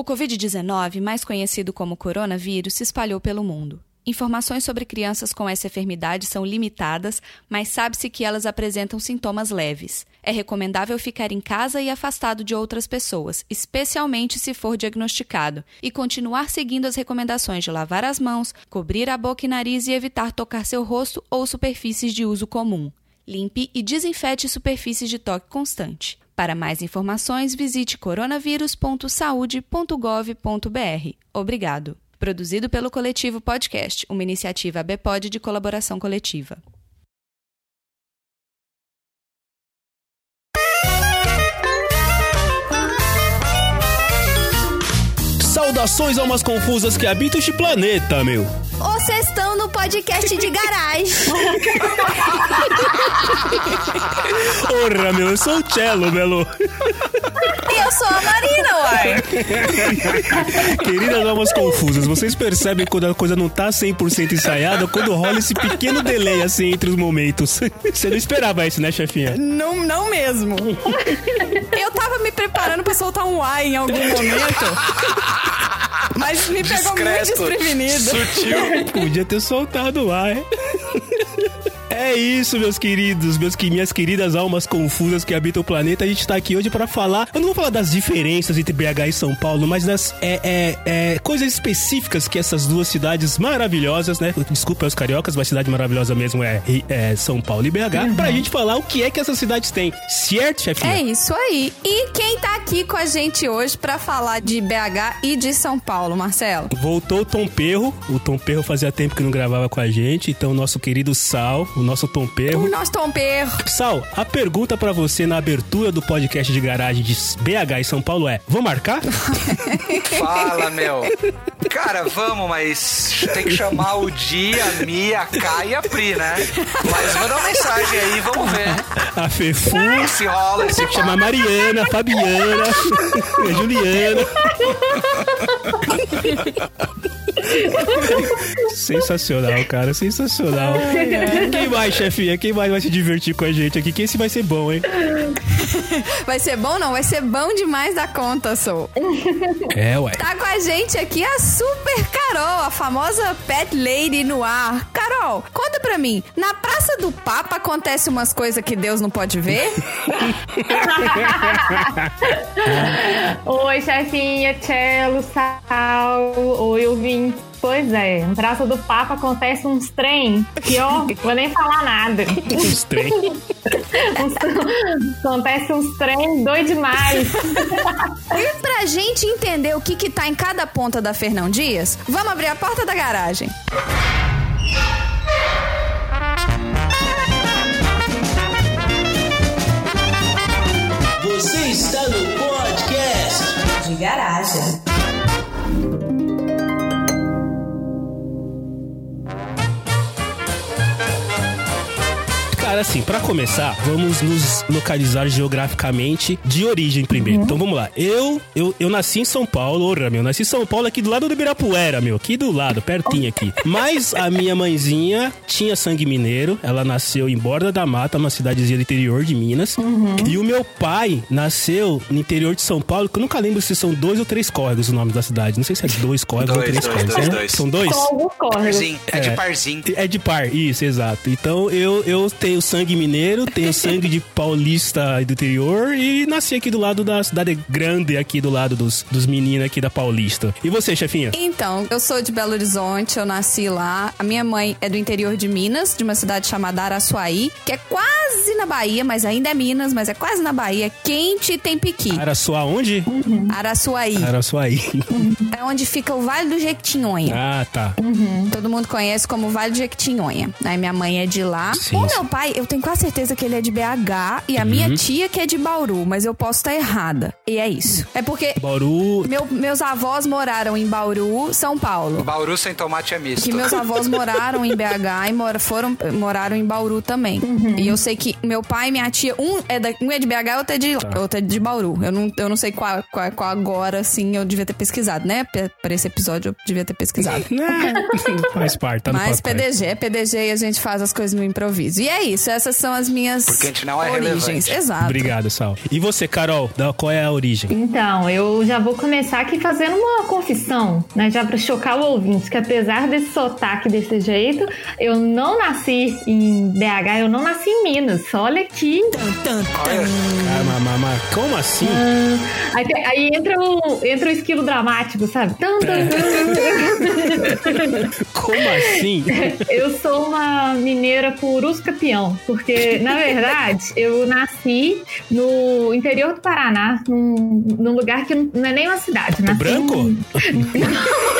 O Covid-19, mais conhecido como coronavírus, se espalhou pelo mundo. Informações sobre crianças com essa enfermidade são limitadas, mas sabe-se que elas apresentam sintomas leves. É recomendável ficar em casa e afastado de outras pessoas, especialmente se for diagnosticado, e continuar seguindo as recomendações de lavar as mãos, cobrir a boca e nariz e evitar tocar seu rosto ou superfícies de uso comum. Limpe e desinfete superfícies de toque constante. Para mais informações, visite coronavírus.saude.gov.br. Obrigado. Produzido pelo Coletivo Podcast, uma iniciativa BPOD de colaboração coletiva. Saudações almas confusas que habitam este planeta, meu. Vocês estão no podcast de garagem. Porra, meu, eu sou o Cello, Melo. e eu sou a Marina, uai. Queridas almas confusas, vocês percebem quando a coisa não tá 100% ensaiada, quando rola esse pequeno delay assim entre os momentos. Você não esperava isso, né, chefinha? Não, não mesmo. Eu tava me preparando pra soltar um uai em algum momento. Mas me pegou muito desprevenido. Sutil. Podia ter soltado o ar. É isso, meus queridos, meus que minhas queridas almas confusas que habitam o planeta. A gente tá aqui hoje para falar. Eu não vou falar das diferenças entre BH e São Paulo, mas das é, é, é, coisas específicas que essas duas cidades maravilhosas, né? Desculpa os cariocas, mas a cidade maravilhosa mesmo é, é São Paulo e BH. Uhum. Pra gente falar o que é que essas cidades têm. Certo, chefinha? É isso aí. E quem tá aqui com a gente hoje para falar de BH e de São Paulo, Marcelo? Voltou o Tom Perro. O Tom Perro fazia tempo que não gravava com a gente. Então, nosso querido Sal, o nosso Tom Perro. O nosso Tom Perro. Sal, a pergunta para você na abertura do podcast de garagem de BH e São Paulo é: vou marcar? Fala, meu. Cara, vamos, mas tem que chamar o Dia, a Mia, a Kai e a Pri, né? Mas manda uma mensagem aí, vamos ver. A Fefu. Se rola, Tem que chamar Mariana, Fabiana, Juliana. Sensacional, cara, sensacional. Quem mais, chefinha? Quem mais vai se divertir com a gente aqui? Que esse vai ser bom, hein? Vai ser bom, não? Vai ser bom demais da conta, sou. É, ué. Tá com a gente aqui a Super Carol, a famosa Pet Lady no ar. Carol, conta pra mim, na Praça do Papa acontece umas coisas que Deus não pode ver? Oi, chefinha, Cello, Sal, oi, ouvintes. Pois é, na Praça do Papa acontece uns trem que, ó, vou nem falar nada. Uns trem. uns, acontece uns trem doido demais. E pra gente entender o que que tá em cada ponta da Fernão Dias, vamos abrir a porta da garagem. Você está no podcast de garagem. Cara, assim, para começar, vamos nos localizar geograficamente de origem primeiro. Uhum. Então vamos lá. Eu, eu eu nasci em São Paulo, orra, meu. Nasci em São Paulo aqui do lado do Ibirapuera, meu. Aqui do lado, pertinho aqui. Mas a minha mãezinha tinha sangue mineiro. Ela nasceu em Borda da Mata, uma cidadezinha do interior de Minas. Uhum. E o meu pai nasceu no interior de São Paulo, que eu nunca lembro se são dois ou três córregos o nome da cidade. Não sei se é dois córregos dois, ou três dois, córregos. Dois, né? dois. São dois? Parzinho. É, é de parzinho. É de par, isso, exato. Então eu, eu tenho sangue mineiro, tenho sangue de paulista do interior e nasci aqui do lado da cidade grande, aqui do lado dos, dos meninos aqui da Paulista. E você, chefinha? Então, eu sou de Belo Horizonte, eu nasci lá. A minha mãe é do interior de Minas, de uma cidade chamada Araçuaí, que é quase na Bahia, mas ainda é Minas, mas é quase na Bahia. Quente e tem piqui. Araçuá onde? Uhum. Araçuaí. Araçuaí. Uhum. É onde fica o Vale do Jequitinhonha. Ah, tá. Uhum. Todo mundo conhece como Vale do Jequitinhonha. Aí minha mãe é de lá. Sim, o meu pai, eu tenho quase certeza que ele é de BH e a minha Uhum. tia que é de Bauru, mas eu posso estar errada. E é isso. É porque Bauru. meu- meus avós moraram em Bauru, São Paulo. Bauru sem tomate é misto. Que meus avós moraram em BH e mora, foram, moraram em Bauru também. E eu sei que meu pai e minha tia, um é, da, um é de BH, outro é de, outro é de Bauru. Eu não, eu não sei qual, qual, qual agora, assim, eu devia ter pesquisado, né? Pra pra esse episódio eu devia ter pesquisado. Né? Faz parte, tá no Mas. PDG é PDG e a gente faz as coisas no improviso. E é isso. Isso, essas são as minhas Porque a gente não é origens. relevante. Exato. Obrigado, Sal. E você, Carol, qual é a origem? Então, eu já vou começar aqui fazendo uma confissão, né? Já pra chocar o ouvinte, que apesar desse sotaque desse jeito, eu não nasci em BH, eu não nasci em Minas. Olha aqui. Ah, como assim? Aí, tem- aí entra, o, entra o esquilo dramático, sabe? Tum, tum, tum. Como assim? Eu sou uma mineira por uso porque, na verdade, eu nasci no interior do Paraná, num, num lugar que não é nem uma cidade. Nasci Branco? em-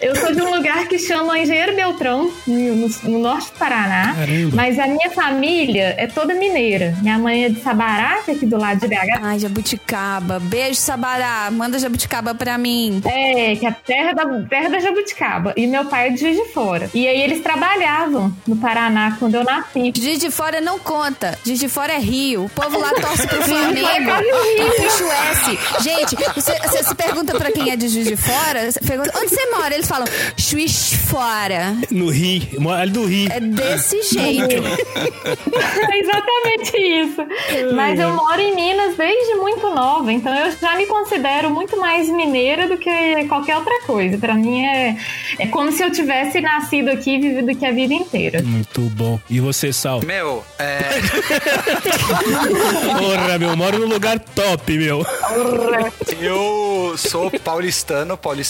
Eu sou de um lugar que chama Engenheiro Beltrão, no, no- no norte do Paraná. Caramba. Mas a minha família é toda mineira. Minha mãe é de Sabará, que é aqui do lado de BH. Ai, jabuticaba. Beijo, Sabará. Manda jabuticaba pra mim. É, que é a terra da, terra da jabuticaba. E meu pai é de Juiz de Fora. E aí eles trabalhavam no Paraná quando eu nasci. Juiz de Fora não conta. Juiz de Fora é Rio. O povo lá torce pro Flamengo. Tem puxa o S. Gente, você, você se pergunta pra quem é de Juiz de Fora, você pergunta, onde você mora? Eles falam, Juiz Fora. No Rio, mora ali do Rio. É desse jeito. É exatamente isso. Mas eu moro em Minas desde muito nova, então eu já me considero muito mais mineira do que qualquer outra coisa. Pra mim é, é como se eu tivesse nascido aqui e vivido aqui a vida inteira. Muito bom. E você, Sal? meu, é, Porra, meu, moro num lugar top, meu. eu sou paulistano, paulistano.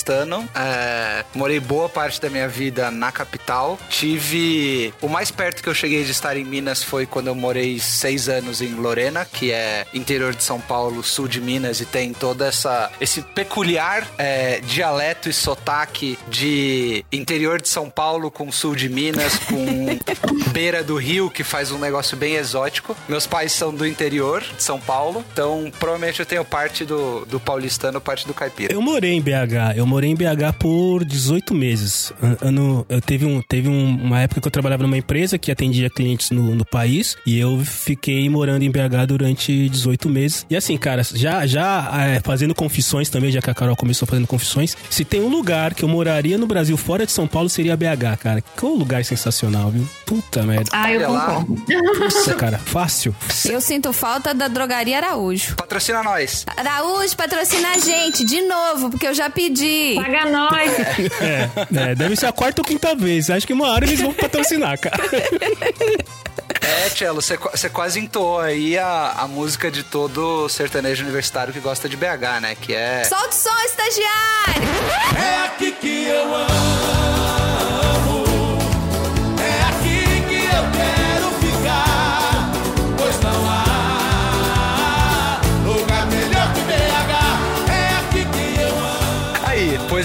É, morei boa parte da minha vida na capital. Tive. O mais perto que eu cheguei de estar em Minas foi quando eu morei seis anos em Lorena, que é interior de São Paulo, sul de Minas, e tem toda essa esse peculiar é, dialeto e sotaque de interior de São Paulo com sul de Minas, com beira do rio, que faz um negócio bem exótico. Meus pais são do interior de São Paulo, então provavelmente eu tenho parte do, do paulistano, parte do caipira. Eu morei em BH. Eu morei em BH por 18 meses. An- Ano, eu teve, um, teve um- uma época que eu trabalhava numa empresa que atendia clientes no, no país e eu fiquei morando em BH durante 18 meses. E assim, cara, já, já é, fazendo confissões também, já que a Carol começou fazendo confissões, se tem um lugar que eu moraria no Brasil fora de São Paulo seria BH, cara. Que um lugar sensacional, viu? Puta merda. Ah, eu concordo. Nossa, cara, fácil. Eu sinto falta da drogaria Araújo. Patrocina nós. Araújo, patrocina a gente, de novo, porque eu já pedi. Paga nós. É, é, deve ser a quarta ou quinta vez. Acho que uma hora eles vão patrocinar, cara. É, Tchelo, você qua- você quase entoou aí a, a música de todo sertanejo universitário que gosta de BH, né? Que é. Solta o som, estagiário! É aqui que eu amo,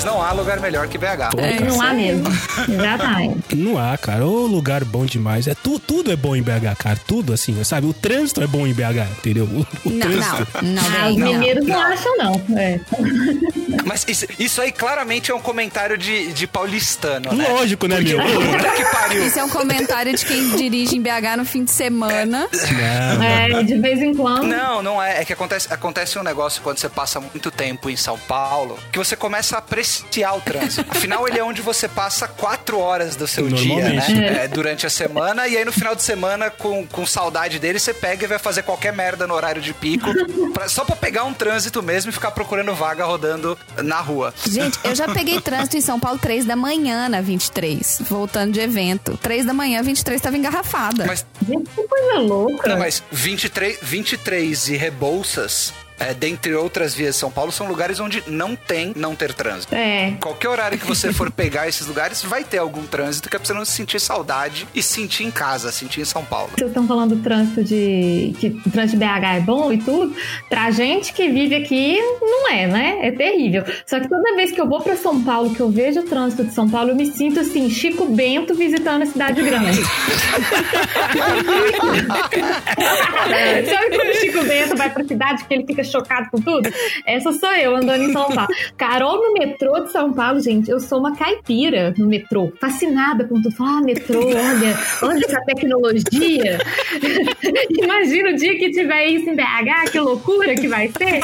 Pois não há lugar melhor que BH. É. Não há mesmo. Exatamente. Não há, cara. Ô lugar bom demais. É, tu, tudo é bom em BH, cara. Tudo assim, sabe? O trânsito é bom em BH, entendeu? O, o Não, trânsito. não, não, Ah, os não. mineiros não, acham, não. É. Mas isso, isso aí claramente é um comentário de, de paulistano, né? Lógico, né, meu? Puta que pariu. Isso é um comentário de quem dirige em BH no fim de semana. Não, É, de vez em quando. Não, não é. É que acontece, acontece um negócio quando você passa muito tempo em São Paulo que você começa a apreciar o trânsito. Afinal, ele é onde você passa quatro horas do seu dia, Normalmente. né? É, durante a semana. E aí, no final de semana, com, com saudade dele, você pega e vai fazer qualquer merda no horário de pico. pra- só pra pegar um trânsito mesmo e ficar procurando vaga rodando na rua. Gente, eu já peguei trânsito em São Paulo 3 da manhã na 23, voltando de evento. 3 da manhã, 23 estava engarrafada. Mas, Gente, que coisa louca. não, mas 23, 23 e Rebouças, é, dentre outras vias de São Paulo, são lugares onde não tem não ter trânsito. É. Qualquer horário que você for pegar esses lugares, vai ter algum trânsito que é pra você não sentir saudade e sentir em casa, sentir em São Paulo. Vocês estão falando do trânsito de. que o trânsito de BH é bom e tudo. Pra gente que vive aqui, não é, né? É terrível. Só que toda vez que eu vou pra São Paulo, que eu vejo o trânsito de São Paulo, eu me sinto assim, Chico Bento visitando a cidade grande. Sabe quando o Chico Bento vai pra cidade que ele fica chocado com tudo? Essa sou eu andando em São Paulo. Carol no metrô de São Paulo, gente, eu sou uma caipira no metrô, fascinada com tudo. Fala, ah, metrô, olha, olha essa tecnologia. Imagina o dia que tiver isso em BH, que loucura que vai ser.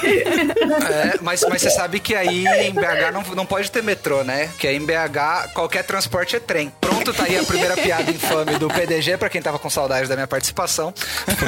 É, mas, mas você sabe que aí em BH não, não pode ter metrô, né? Que aí em BH qualquer transporte é trem. Pronto, tá aí a primeira piada infame do PDG, pra quem tava com saudade da minha participação.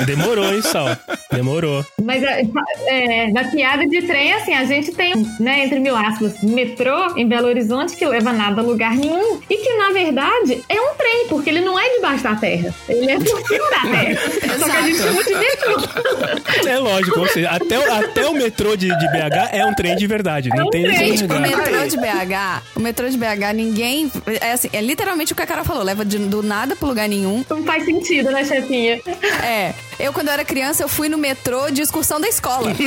Demorou, hein, Sal? Demorou. Mas é, é, da piada de trem, assim, a gente tem, né, entre mil aspas, metrô em Belo Horizonte que leva nada a lugar nenhum. E que, na verdade, é um trem, porque ele não é debaixo da terra. Ele é por cima da terra. Só que a gente chama de metrô. É lógico, ou seja, até, o- até o metrô de, de BH é um trem de verdade. Não um tem trem. Gente, o lugar. metrô de BH, o metrô de BH, ninguém. É assim, é literalmente o que a cara falou, leva de- do nada pro lugar nenhum. Não faz sentido, né, chefinha? É. Eu, quando eu era criança, eu fui no metrô de excursão da escola.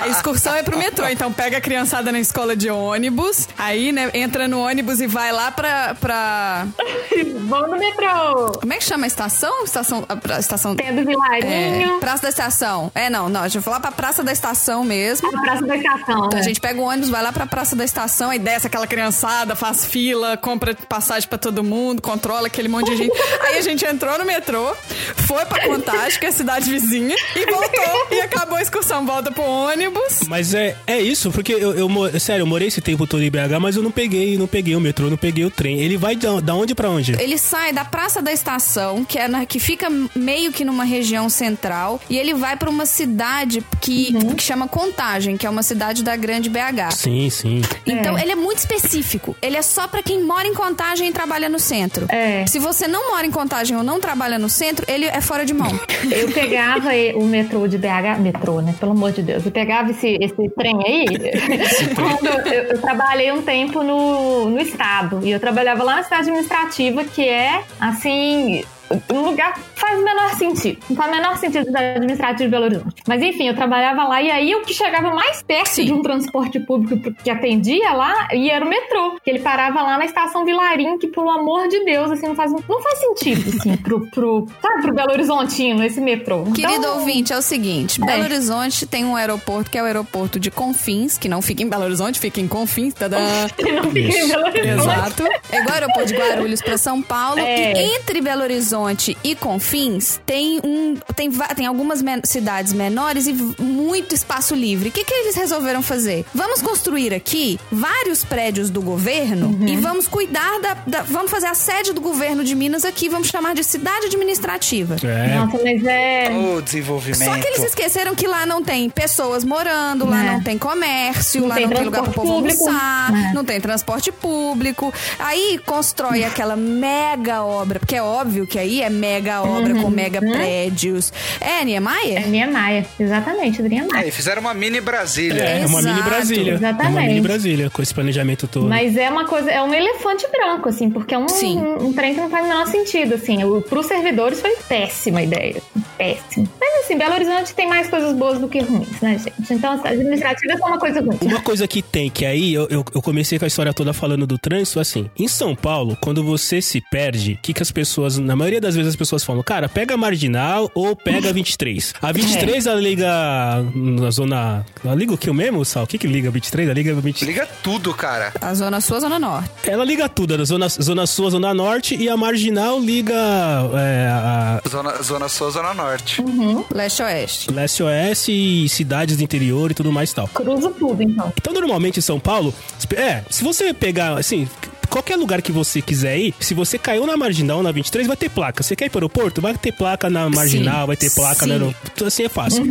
A excursão é pro metrô, então pega a criançada na escola de ônibus, aí, né, entra no ônibus e vai lá pra. pra... Vamos no metrô. Como é que chama a estação? Estação. A estação. Tem do É, Vilarinho, Praça da Estação. É, não, não. A gente vai lá pra Praça da Estação mesmo. a Praça da Estação, Então né? a gente pega o ônibus, vai lá pra Praça da Estação, aí desce aquela criançada, faz fila, compra passagem pra todo mundo, controla aquele monte de gente. Aí a gente entrou no metrô, foi pra Contagem, que é a cidade vizinha, e voltou. E acabou a excursão. Volta pro ônibus. Mas é, é isso, porque eu, eu, sério, eu morei esse tempo todo em BH, mas eu não peguei, não peguei o metrô, não peguei o trem. Ele vai da, da onde pra onde? Ele sai da Praça da Estação, que, é na- que fica meio que numa região central, e ele vai pra uma cidade que, que chama Contagem, que é uma cidade da grande BH. Sim, sim. Então, ele é muito específico. Ele é só pra quem mora em Contagem e trabalha no centro. É. Se você não mora em Contagem ou não trabalha no centro, ele é fora de mão. Eu pegava o metrô de BH, metrô, né? Pelo amor de Deus. Eu pegava esse, esse trem aí. quando eu, eu trabalhei um tempo no, no estado. E eu trabalhava lá na cidade administrativa, que é, assim, um lugar faz o menor sentido. Não faz o menor sentido da administrativa de Belo Horizonte. Mas enfim, eu trabalhava lá e aí o que chegava mais perto Sim. de um transporte público que atendia lá e era o metrô. Que ele parava lá na estação Vilarim, que pelo amor de Deus, assim, não faz, não faz sentido, assim, pro, pro, sabe, pro Belo Horizontino, esse metrô. Querido Então, ouvinte, é o seguinte: Belo Horizonte tem um aeroporto que é o aeroporto de Confins, que não fica em Belo Horizonte, fica em Confins. Tadã. Ele não fica em Belo Horizonte. Exato. É igual o aeroporto de Guarulhos para São Paulo. É. E entre Belo Horizonte e Confins tem um tem, tem algumas men- cidades menores e muito espaço livre. O que, que eles resolveram fazer? Vamos construir aqui vários prédios do governo Uhum. e vamos cuidar da, da- Vamos fazer a sede do governo de Minas aqui. Vamos chamar de cidade administrativa. É. Nossa, mas é. O desenvolvimento. Só que eles esqueceram que lá não tem pessoas morando, lá É. não tem comércio, Não lá tem não tem lugar pro transporte povo público. almoçar, É. não tem transporte público. Aí constrói aquela mega obra, porque é óbvio que aí é mega obra com mega prédios. É, É Niemeyer? Niemeyer, exatamente, Adriana É, e fizeram uma mini Brasília. É uma Exato. mini Brasília. É uma Exatamente. mini Brasília, com esse planejamento todo. Mas é uma coisa, é um elefante branco, assim, porque é um, Sim. um, um trem que não faz o menor sentido, assim. O, pros servidores foi péssima ideia. Péssimo. Mas assim, Belo Horizonte tem mais coisas boas do que ruins, né, gente? Então, a administrativa é só uma coisa ruim. Uma coisa que tem, que aí eu, eu, eu comecei com a história toda falando do trânsito, assim. Em São Paulo, quando você se perde, o que, que as pessoas, na maioria das vezes as pessoas falam, cara, pega a marginal ou pega a 23. A 23 ela liga na zona. Ela liga o que mesmo, Sal? O que, que liga a 23? Ela liga a 23. Liga tudo, cara. A zona sul, a zona norte. Ela liga tudo, a zona, zona sul, a zona norte e a marginal liga é, a Zona, zona Sul, Zona Norte. Leste-oeste. leste-oeste e cidades do interior e tudo mais e tal. Cruza tudo, então. Então, normalmente em São Paulo, é, se você pegar, assim, qualquer lugar que você quiser ir, se você caiu na marginal, na 23, vai ter placa. Você quer ir para o aeroporto? Vai ter placa na marginal, vai ter placa sim. na aeroporto. Assim é fácil.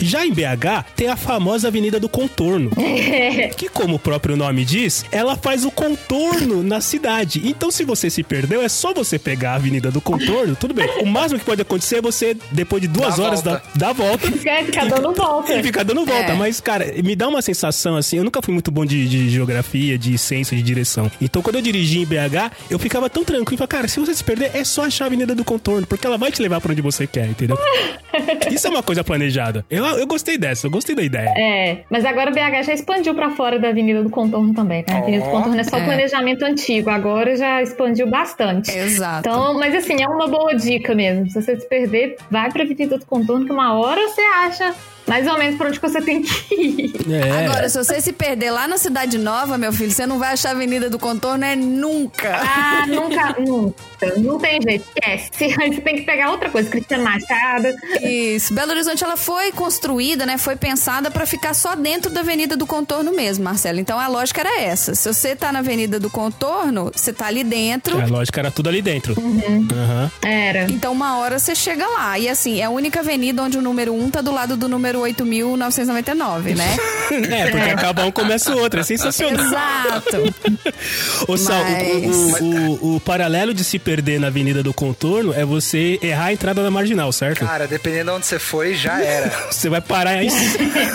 Já em BH, tem a famosa Avenida do Contorno. que, como o próprio nome diz, ela faz o contorno na cidade. Então, se você se perdeu, é só você pegar a Avenida do Contorno, tudo bem. O máximo que pode acontecer é você, depois de duas Dá horas, volta. dar dar a volta. Quer ficar dando volta. E ficar dando volta. É. Mas, cara, me dá uma sensação assim. Eu nunca fui muito bom de, de geografia, de ciência, de direção. Então, quando eu dirigi em BH, eu ficava tão tranquilo. Falei, cara, se você se perder, é só achar a Avenida do Contorno, porque ela vai te levar pra onde você quer, entendeu? Isso é uma coisa planejada. Eu, eu gostei dessa, eu gostei da ideia. É, mas agora o BH já expandiu pra fora da Avenida do Contorno também, né? A Avenida do Ó. Contorno é só É. planejamento antigo, agora já expandiu bastante. Exato. Então, mas assim, é uma boa dica mesmo. Se você se perder, vai pra Avenida do Contorno, que uma hora você acha mais ou menos por onde você tem que ir. É. Agora, se você se perder lá na Cidade Nova, meu filho, você não vai achar a Avenida do Contorno é nunca. Ah, nunca, nunca. Não tem jeito, esquece. Você tem que pegar outra coisa, Cristiano Machado. Isso. Belo Horizonte, ela foi construída, né? Foi pensada pra ficar só dentro da Avenida do Contorno mesmo, Marcelo. Então a lógica era essa. Se você tá na Avenida do Contorno, você tá ali dentro. A lógica era tudo ali dentro. Aham. Era. Então, uma hora você chega lá. E assim, é a única avenida onde o número 1 tá do lado do número 8.999, né? É, porque acaba um, começa o outro. É sensacional. Exato. Ô, Sal, o- Mas- o, o- o paralelo de se perder na Avenida do Contorno é você errar a entrada da marginal, certo? Cara, dependendo de onde você foi, já era. Você vai parar aí.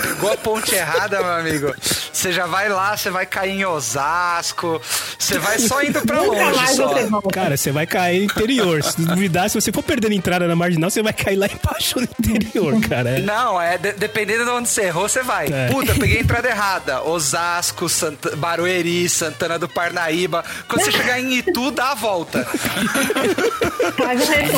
Pegou a ponte errada, meu amigo. Você já vai lá, você vai cair em Osasco. Você vai só indo pra longe mais só. Cara, você vai cair no interior. Se duvidar, se você for perdendo entrada na marginal, você vai cair lá embaixo no interior, cara. É- Não, é de- dependendo de onde você errou, você vai. É. Puta, peguei a entrada errada. Osasco, Sant... Barueri, Santana do Parnaíba. Quando você chegar em Itu, dá a volta.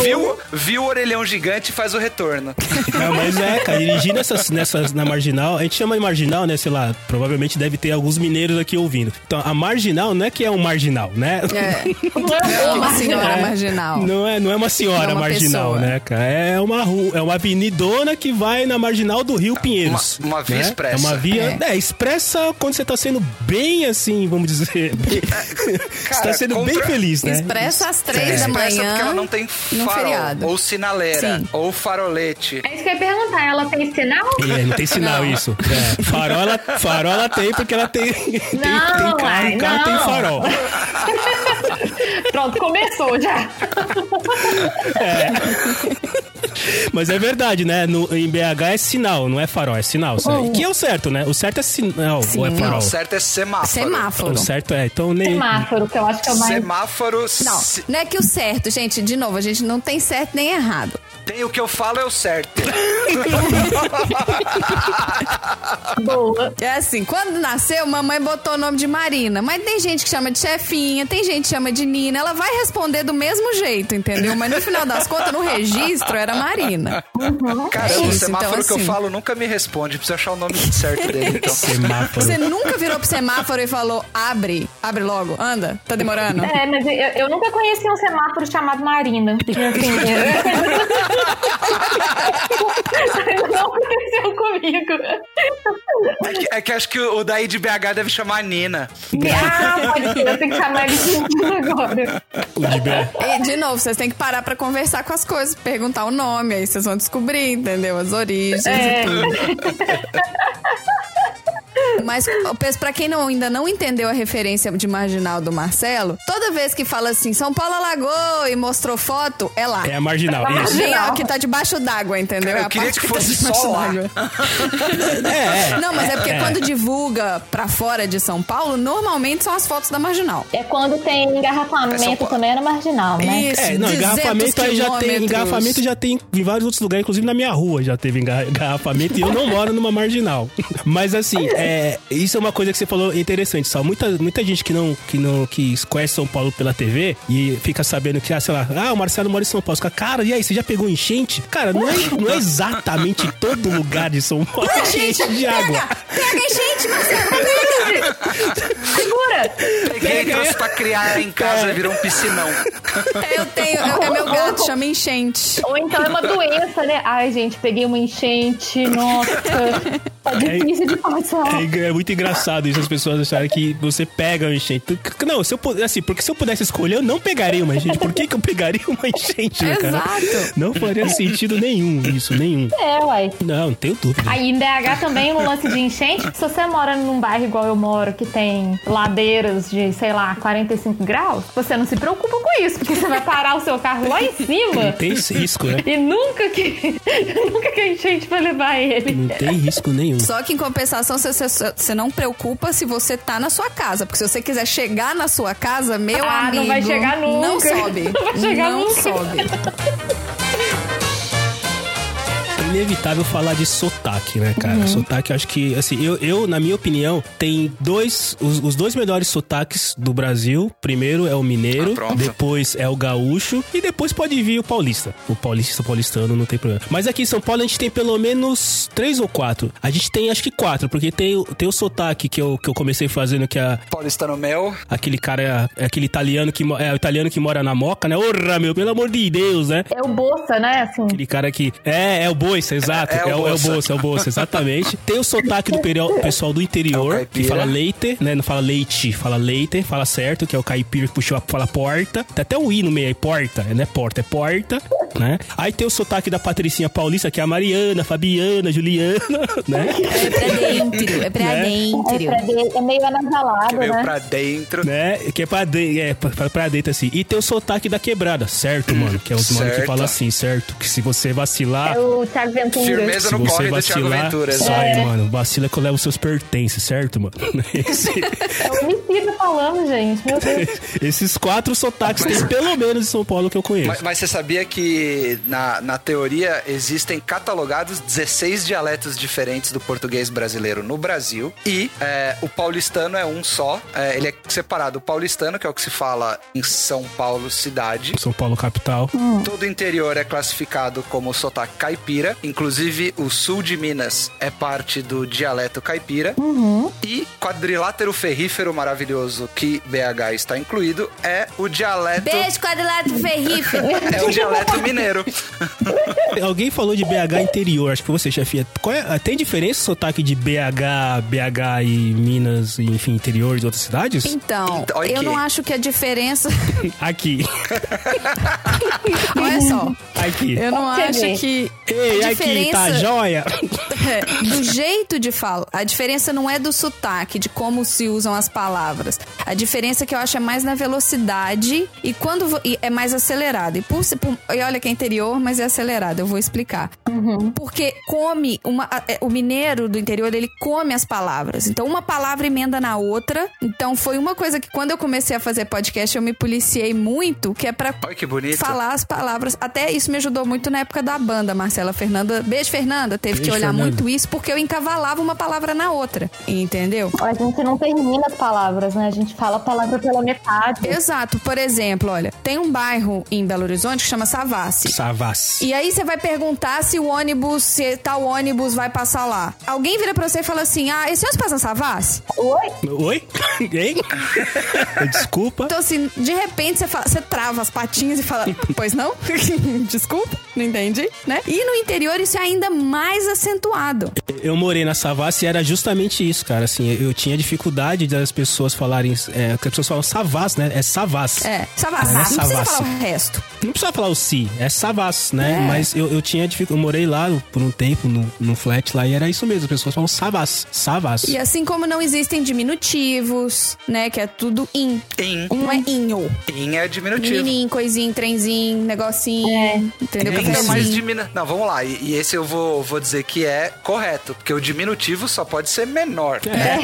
Viu, viu o orelhão gigante e faz o retorno. Não, mas é, cara, dirigir nessas, nessas na marginal, a gente chama de marginal, né? Sei lá, provavelmente deve ter alguns mineiros aqui ouvindo. Então, a marginal não é que é um marginal, né? É. Uma senhora marginal. Não é, não é uma senhora É uma marginal, pessoa. né, cara? É uma rua, é uma avenidona que vai na marginal do Rio Pinheiros. uma via né? expressa. É uma via, É. é. expressa quando você tá sendo bem assim, vamos dizer. bem- você tá sendo bem contra- feliz, né? Expressa às três da Expressa manhã. porque ela não tem farol, feriado. ou sinaleira, Sim. ou farolete. É isso que eu ia perguntar. Ela tem sinal? É, não tem sinal Não. isso. É, farol, ela, farol ela tem porque ela tem, tem, tem Não, carro, o carro tem não. farol. Pronto, começou já. Mas é verdade, né? No, em BH é sinal, não é farol, é sinal. certo? Que é o certo, né? O certo é sinal, ou é Sim. farol? Não, o certo é semáforo. Semáforo. O certo é, então nem... Semáforo, que eu acho que é o mais. Semáforo. Não, não é que o certo, gente, de novo, a gente não tem certo nem errado. Tem o que eu falo é o certo. Boa. É assim, quando nasceu, mamãe botou o nome de Marina. Mas tem gente que chama de chefinha, tem gente que chama de Nina. Ela vai responder do mesmo jeito, entendeu? Mas no final das contas, no registro, era Marina. Cara, É o isso, semáforo então, que eu assim. falo nunca me responde. Preciso achar o nome certo dele, então. Semáforo. Você nunca virou pro semáforo e falou, abre, abre logo, anda, tá demorando. É, mas eu, eu nunca conheci um semáforo chamado Marina. Assim, não aconteceu comigo. É que, é que acho que o daí de BH deve chamar Nina. Ah, pode ser. Eu tenho que chamar ele de Nina agora. O de BH. E, de novo, vocês têm que parar pra conversar com as coisas, perguntar o nome, aí vocês vão descobrir, entendeu? As origens É. e tudo. Mas pra quem não, ainda não entendeu a referência de marginal do Marcelo, toda vez que fala assim, São Paulo alagou e mostrou foto, é lá. É a marginal, isso. Marginal que tá debaixo d'água, entendeu? Eu É a queria parte que tá fosse debaixo só lá. d'água. É, é. Não, mas é porque É. quando divulga pra fora de São Paulo, normalmente são as fotos da marginal. É quando tem É engarrafamento também é na marginal, né? Isso, É, não, 200 engarrafamento aí já tem. Engarrafamento já tem em vários outros lugares, inclusive na minha rua já teve enga- engarrafamento e eu não moro numa marginal. Mas assim, é, isso é uma coisa que você falou interessante, Sal. Muita, muita gente que não, que não que conhece São Paulo pela TV e fica sabendo que, ah, sei lá, ah, o Marcelo mora em São Paulo. Fica, cara, e aí, você já pegou enchente? Cara, não é, não é exatamente todo lugar de São Paulo que enche de água. Pega enchente, Marcelo, Segura! Peguei, trouxe pra criar em casa, virou um piscinão. Eu tenho, é meu gato, chama enchente. Ou então é uma doença, né? Ai, gente, peguei uma enchente, nossa. Tá difícil de passar. É, é muito engraçado isso, as pessoas acharem que você pega uma enchente. Não, se eu assim, porque se eu pudesse escolher, eu não pegaria uma enchente. Por que, que eu pegaria uma enchente, né, cara? Exato. Não faria sentido nenhum isso, nenhum. É, uai. Não, não tenho dúvida. Aí em BH também o lance de enchente. Se você mora num bairro igual eu moro, que tem ladeiras de, sei lá, 45 graus, você não se preocupa com isso, porque você vai parar o seu carro lá em Não cima. tem esse risco, né? E nunca que, nunca que a enchente vai levar ele. Não tem risco nenhum. Só que em compensação, você, você- você não preocupa se você tá na sua casa. Porque se você quiser chegar na sua casa, meu Ah, amigo. não vai chegar nunca. Não sobe. Não vai chegar não nunca. sobe. Inevitável falar de sotaque, né, cara? Uhum. Sotaque, acho que, assim, eu, eu, na minha opinião, tem dois, os, os dois melhores sotaques do Brasil. Primeiro é o mineiro, Ah, depois é o gaúcho e depois pode vir o paulista. O paulista, o paulistano, não tem problema. Mas aqui em São Paulo a gente tem pelo menos três ou quatro. A gente tem, acho que quatro, porque tem, o- tem o sotaque que eu, que eu comecei fazendo, que é Paulistano meu. aquele cara, é aquele italiano que, é o italiano que mora na Moca, né? Orra, meu, pelo amor de Deus, né? É o Bolsa, né? Assim. Aquele cara que. É, é o Boiça, exato. É, É, é o é o. Bolsa, é o Bolsa, exatamente. Tem o sotaque do perio- pessoal do É interior, caipira. que fala leite, né? Não fala leite, fala leite, fala certo, que é o caipira que puxou, fala porta. Tem até o i no meio aí, porta, não é porta, é porta, né? Aí tem o sotaque da Patricinha Paulista, que é a Mariana, Fabiana, Juliana, né? É pra dentro, é pra Né? dentro. É, pra de- é meio anasalado, Que veio né? pra dentro. né? Que é pra, de, é pra, pra dentro assim. E tem o sotaque da quebrada, certo, mano? Que é os mano que fala assim, certo? Que se você vacilar. É o Thiago Ventura. Firmeza no corre do Thiago vacilar, Ventura. sai, mano. Vacila que eu levo seus pertences, certo, mano? Esse- É o Emicida falando, gente. Meu Deus. esses quatro sotaques tem pelo menos em São Paulo que eu conheço. Mas, mas você sabia que na, na teoria existem catalogados 16 dialetos diferentes do português brasileiro no Brasil e é, o paulistano é um só, é, ele é separado. O paulistano, que é o que se fala em São Paulo cidade, São Paulo capital. Todo o interior é classificado como sotaque caipira, inclusive o sul de Minas é parte do dialeto caipira. E quadrilátero ferrífero maravilhoso que BH está incluído é o dialeto Beijo, quadrilátero ferrífero. é o dialeto mineiro. Alguém falou de BH interior, acho que você, chefia. Qual é- tem diferença o sotaque de BH, BH e Minas, e, enfim, interior de outras cidades? Então, Então, eu não acho que a diferença. Aqui. Olha só. Aqui. Eu não Pode acho ver. que. Ei, a aqui, tá joia? É, do jeito de fala. A diferença não é do sotaque, de como se usam as palavras. A diferença que eu acho é mais na velocidade e quando e é mais acelerado. E, por, por- e olha que é interior, mas é acelerado. Eu vou explicar. Porque come uma, é, o mineiro do interior ele come as palavras. Então uma palavra emenda na outra. Então foi uma coisa que quando eu comecei a fazer podcast eu me policiei muito, que é pra Olha que falar as palavras. Até isso me ajudou muito na época da banda, Marcela Fernanda. Beijo, Fernanda. Teve Beijo, que olhar Fernanda. muito isso porque eu encavalava uma palavra na outra. Entendeu? A gente não termina as palavras, né? A gente fala a palavra pela metade. Exato. Por exemplo, olha, tem um bairro em Belo Horizonte que chama Savassi. Savassi. E aí você vai perguntar se o ônibus, se tal ônibus vai passar lá. Alguém vira pra você e fala assim: Ah, esse ônibus passa em Savassi? Oi? Oi? Hein? Desculpa. Então, assim, de repente você, fala- você trava as patinhas e fala, pois não? Desculpa, não entendi, né? E no interior isso é ainda mais acentuado. Eu morei na Savassi e era justamente isso, cara. Assim, eu tinha dificuldade das pessoas falarem. É, que as pessoas falam Savas, né? É Savas. É, Savassi. É não precisa Savassi. falar o resto. Não precisa falar o si, é Savas, né? É. Mas eu, eu tinha dificuldade. Eu morei lá por um tempo, no, no flat lá, e era isso mesmo. As pessoas falam Savas. Savas. E assim como não existem diminutivos, né? Que é tudo in. In. Não é inho. In é diminutivo. Menininho, coisinho, trenzinho, negocinho. Entendeu? Tem Não, sim. mas Cafezinho. diminu... Não, vamos lá. E, e esse eu vou, vou dizer que é correto, porque o diminutivo só pode ser menor. É,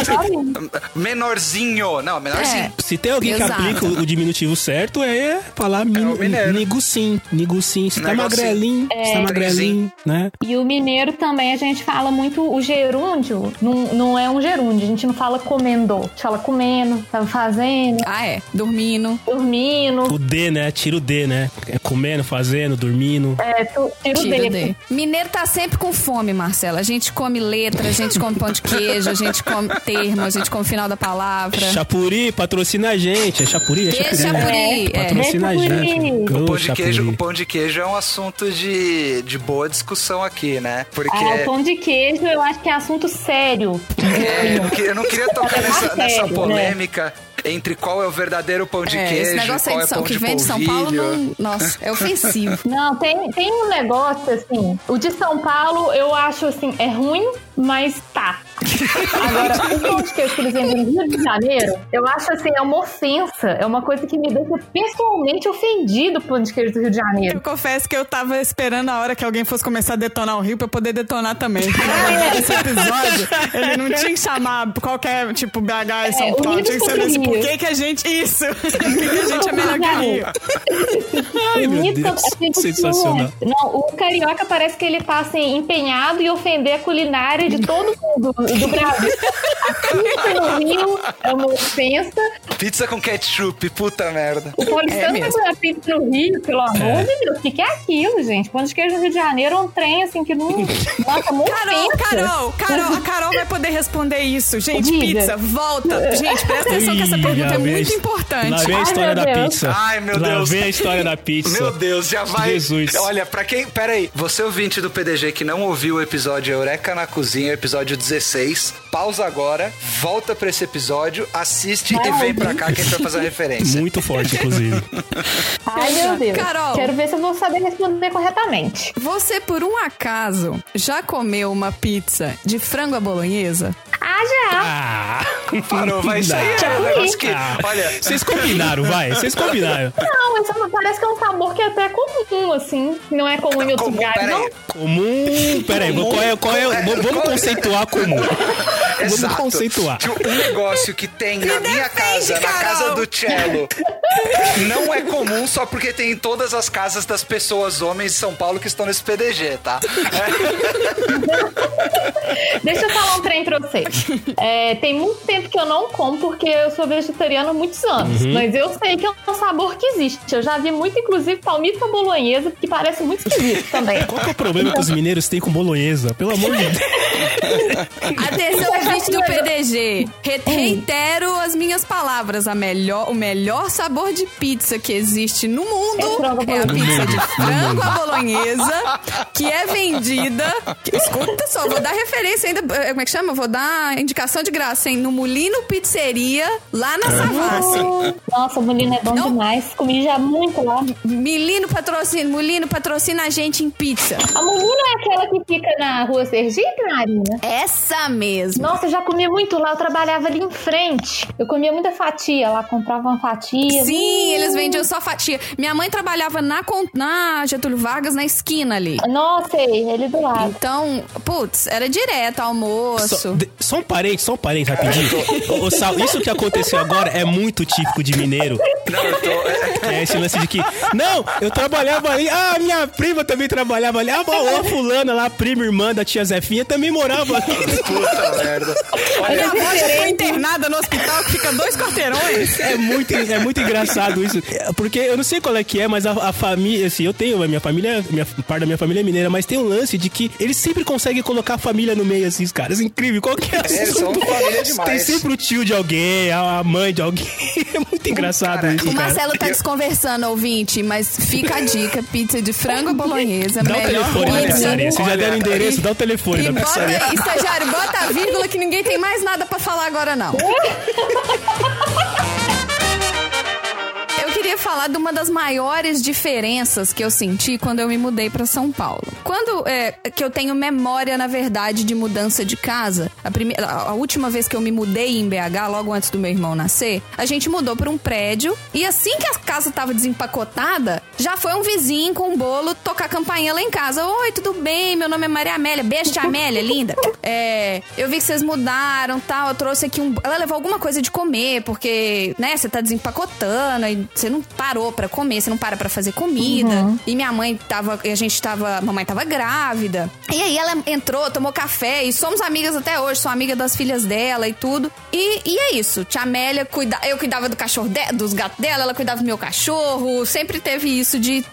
exatamente. Menorzinho. Não, menorzinho. É. Se tem alguém Exato. que aplica o, o diminutivo certo, é falar mineiro. nigucim. Nigucim. Se tá magrelinho, se tá magrelinho, né? E o mineiro também, a gente fala muito o gerúndio, não, não é um gerúndio, a gente não fala comendo, a gente fala comendo, tava fazendo, Ah, é. Dormindo. dormindo, O D, né? Tira o D, né? É comendo, fazendo, dormindo. é, tu, tira o Tira o. D. Mineiro tá sempre com fome, Marcela. A gente come letra, a gente come pão de queijo, a gente come termo, a gente come final da palavra. Chapuri, patrocina a gente. É Chapuri? É Chapuri. né? Chapuri, é. Patrocina a gente. O pão, de queijo, o pão de queijo é um assunto de, de boa discussão aqui, né? Porque Ah, o pão de queijo eu acho que é assunto sério. é, eu, não queria, tocar É nessa, sério, nessa né? Entre qual é o verdadeiro pão de É, queijo esse negócio aí qual de é São, pão que de vem de São Paulo, não, nossa, é ofensivo. Não, tem, tem um negócio assim. O de São Paulo eu acho assim, é ruim, mas tá. Agora, o pão de queijo, por exemplo, no Rio de Janeiro, eu acho assim, é uma ofensa. É uma coisa que me deixa pessoalmente ofendido o pão de queijo do Rio de Janeiro. Eu confesso que eu tava esperando a hora que alguém fosse começar a detonar o Rio pra eu poder detonar também. É. Esse episódio, ele não tinha que chamar qualquer, tipo, BH e São É, Paulo. unidos Tinha que ser desse, por que que a gente... Isso! Por que que a gente é melhor que o Rio? Ai, meu Deus. assim, Sensacional. Não, o carioca parece que ele tá assim, empenhado em ofender a culinária de todo mundo do Brasil. Aqui no Rio é uma ofensa. Pizza com ketchup, puta merda. O paulistano É comer pizza no Rio, pelo amor de Deus. O que, que é aquilo, gente? Pão de queijo no Rio de Janeiro é um trem assim que não. Nossa, Carol, ofensa. Carol, Carol, a Carol vai poder responder isso. Gente, Diga. pizza, volta. Gente, presta atenção que essa Ih, pergunta é muito importante. Lá vem a Ai, história meu da Deus. pizza. Ai, meu Lá Deus. vem a história da pizza. Meu Deus, já vai. Jesus. Olha, pra quem. Pera aí, você ouvinte do PDG que não ouviu o episódio Eureka na Cozinha, episódio 16, pausa agora, volta pra esse episódio, assiste Vai e vem pra cá que a gente vai fazer a referência. Muito forte, inclusive. Ai, meu Deus. Carol. Quero ver se eu vou saber responder corretamente. Você, por um acaso, já comeu uma pizza de frango à bolonhesa? Ah, já. Ah, Parou, vai sair. É um negócio que. Ah, Olha, Vocês combinaram, vai. Vocês combinaram. Não, mas parece que é um sabor que é até comum, assim. Não é comum em outros Comum, lugares, pera não? aí. Comum. Pera aí, qual é, qual é, É, vamos qual é? conceituar comum. Vamos Exato. conceituar. Tipo, um negócio que tem na minha casa, na Carol. casa do Cello, não é comum só porque tem em todas as casas das pessoas, homens de São Paulo, que estão nesse PDG, tá? Deixa eu falar um trem pra você. É, tem muito tempo que eu não como porque eu sou vegetariana há muitos anos. Uhum. Mas eu sei que é um sabor que existe. Eu já vi muito, inclusive, palmito à bolonhesa, que parece muito esquisito também. Qual que é o problema que os mineiros têm com bolonhesa? Pelo amor de Deus. Atenção, ouvinte do PDG. Re- reitero as minhas palavras. A melhor, o melhor sabor de pizza que existe no mundo É é a pizza de frango à bolonhesa, que é vendida. Escuta só, vou dar referência ainda. eh, Como é que chama? Vou dar indicação de graça, hein? No Molino Pizzeria, lá na Savassi. Nossa, o molino é bom Não. demais. Comi já muito lá. Milino patrocina, Molino patrocina a gente em pizza. A molino é aquela que fica na rua Sergipe, Marina? Essa mesmo. Nossa, eu já comi muito lá. Eu trabalhava ali em frente. Eu comia muita fatia lá. Comprava uma fatia. Sim, Hum. eles vendiam só fatia. Minha mãe trabalhava na, na Getúlio Vargas, na esquina ali. Nossa, ele do lado. Então, putz, era direto almoço. Só, de- só um parente, só um parente rapidinho. Ô, ô, Sal, isso que aconteceu agora é muito típico de mineiro. Não, eu tô. é- Que é esse lance de que. Não, eu trabalhava ali. Ah, minha prima também trabalhava ali. Ah, a fulana lá, prima, irmã da tia Zefinha, também morava ali. Puta merda. Minha Olha, avó já foi internada no hospital que fica dois quarteirões. É muito, é muito engraçado isso. É, Porque eu não sei qual é que é, mas a, a família, assim, eu tenho, a minha família, minha, parte da minha família é mineira, mas tem um lance de que eles sempre conseguem colocar a família no meio, assim, os caras. Incrível. Qualquer É, são assunto. família demais. Tem sempre o tio de alguém, a mãe de alguém. É muito engraçado Cara, isso, O cara. Marcelo tá desconversando, ouvinte, mas fica a dica: pizza de frango bolonhesa. Dá o telefone da pizza. pizzaria. Você já deram o endereço, dá o telefone da pizzaria. bota, estagiário, bota a vírgula que ninguém tem mais nada pra falar agora, não. Queria falar de uma das maiores diferenças que eu senti quando eu me mudei pra São Paulo. Quando é, que eu tenho memória, na verdade, de mudança de casa, a, primeira, a última vez que eu me mudei em BH, logo antes do meu irmão nascer, a gente mudou pra um prédio e assim que a casa tava desempacotada, já foi um vizinho com um bolo tocar campainha lá em casa. Oi, tudo bem? Meu nome é Maria Amélia. Beijo, tia Amélia, linda. É, eu vi que vocês mudaram, tal. Eu trouxe aqui um. Ela levou alguma coisa de comer, porque, né, você tá desempacotando e você não parou pra comer, você não para pra fazer comida. E minha mãe tava. A gente tava. Mamãe tava grávida. E aí ela entrou, tomou café e somos amigas até hoje. Sou amiga das filhas dela e tudo. E, e é isso. Tia Amélia cuida. Eu cuidava do cachorro de, dos gatos dela, ela cuidava do meu cachorro. Sempre teve isso de.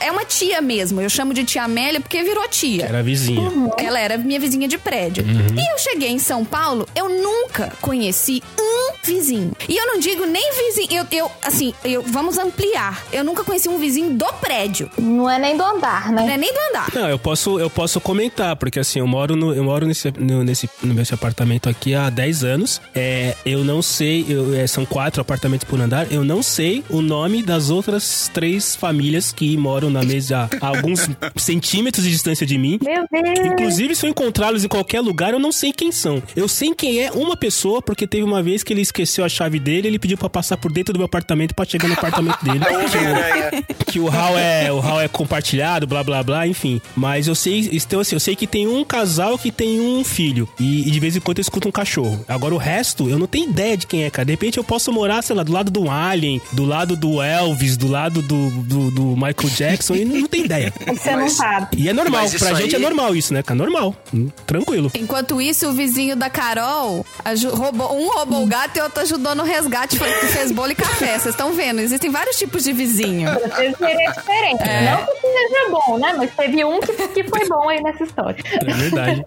É uma tia mesmo. Eu chamo de tia Amélia porque virou tia. Era a vizinha. Ela era minha vizinha de prédio. E eu cheguei em São Paulo, eu nunca conheci um vizinho. E eu não digo nem vizinho. Eu, eu assim, eu, vamos ampliar. Eu nunca conheci um vizinho do prédio. Não é nem do andar, Não né? é nem do andar. Não, eu posso, eu posso comentar, porque assim, eu moro no, eu moro nesse, no, nesse, no meu apartamento aqui há 10 anos. É, eu não sei, eu- é, são quatro apartamentos por andar, eu não sei o nome das outras três famílias que moram na mesa a alguns centímetros de distância de mim. Meu Deus. Inclusive, se eu encontrá-los em qualquer lugar, eu não sei quem são. Eu sei quem é uma pessoa, porque teve uma vez que ele esqueceu a chave dele, ele pediu pra passar por dentro do meu apartamento pra chegar no apartamento dele. É o Homem-Aranha. que o hall é o hall é compartilhado, blá blá blá, enfim. Mas eu sei, então assim, eu sei que tem um casal que tem um filho e, e de vez em quando eu escuto um cachorro. Agora o resto eu não tenho ideia de quem é, cara. De repente eu posso morar, sei lá, do lado do Alien, do lado do Elvis, do lado do, do, do Michael Jackson e não, não tem ideia. Você não sabe. E é normal, pra gente é aí- normal isso, né, cara? Normal, Hum, tranquilo. Enquanto isso, o vizinho da Carol roubou, um roubou o gato e outro ajudou no resgate, foi que fez bolo e café. Vocês estão vendo? Existem vários tipos de vizinho. Pra vocês verem a diferença. Não que seja bom, né? Mas teve um que, que foi bom aí nessa história. É verdade.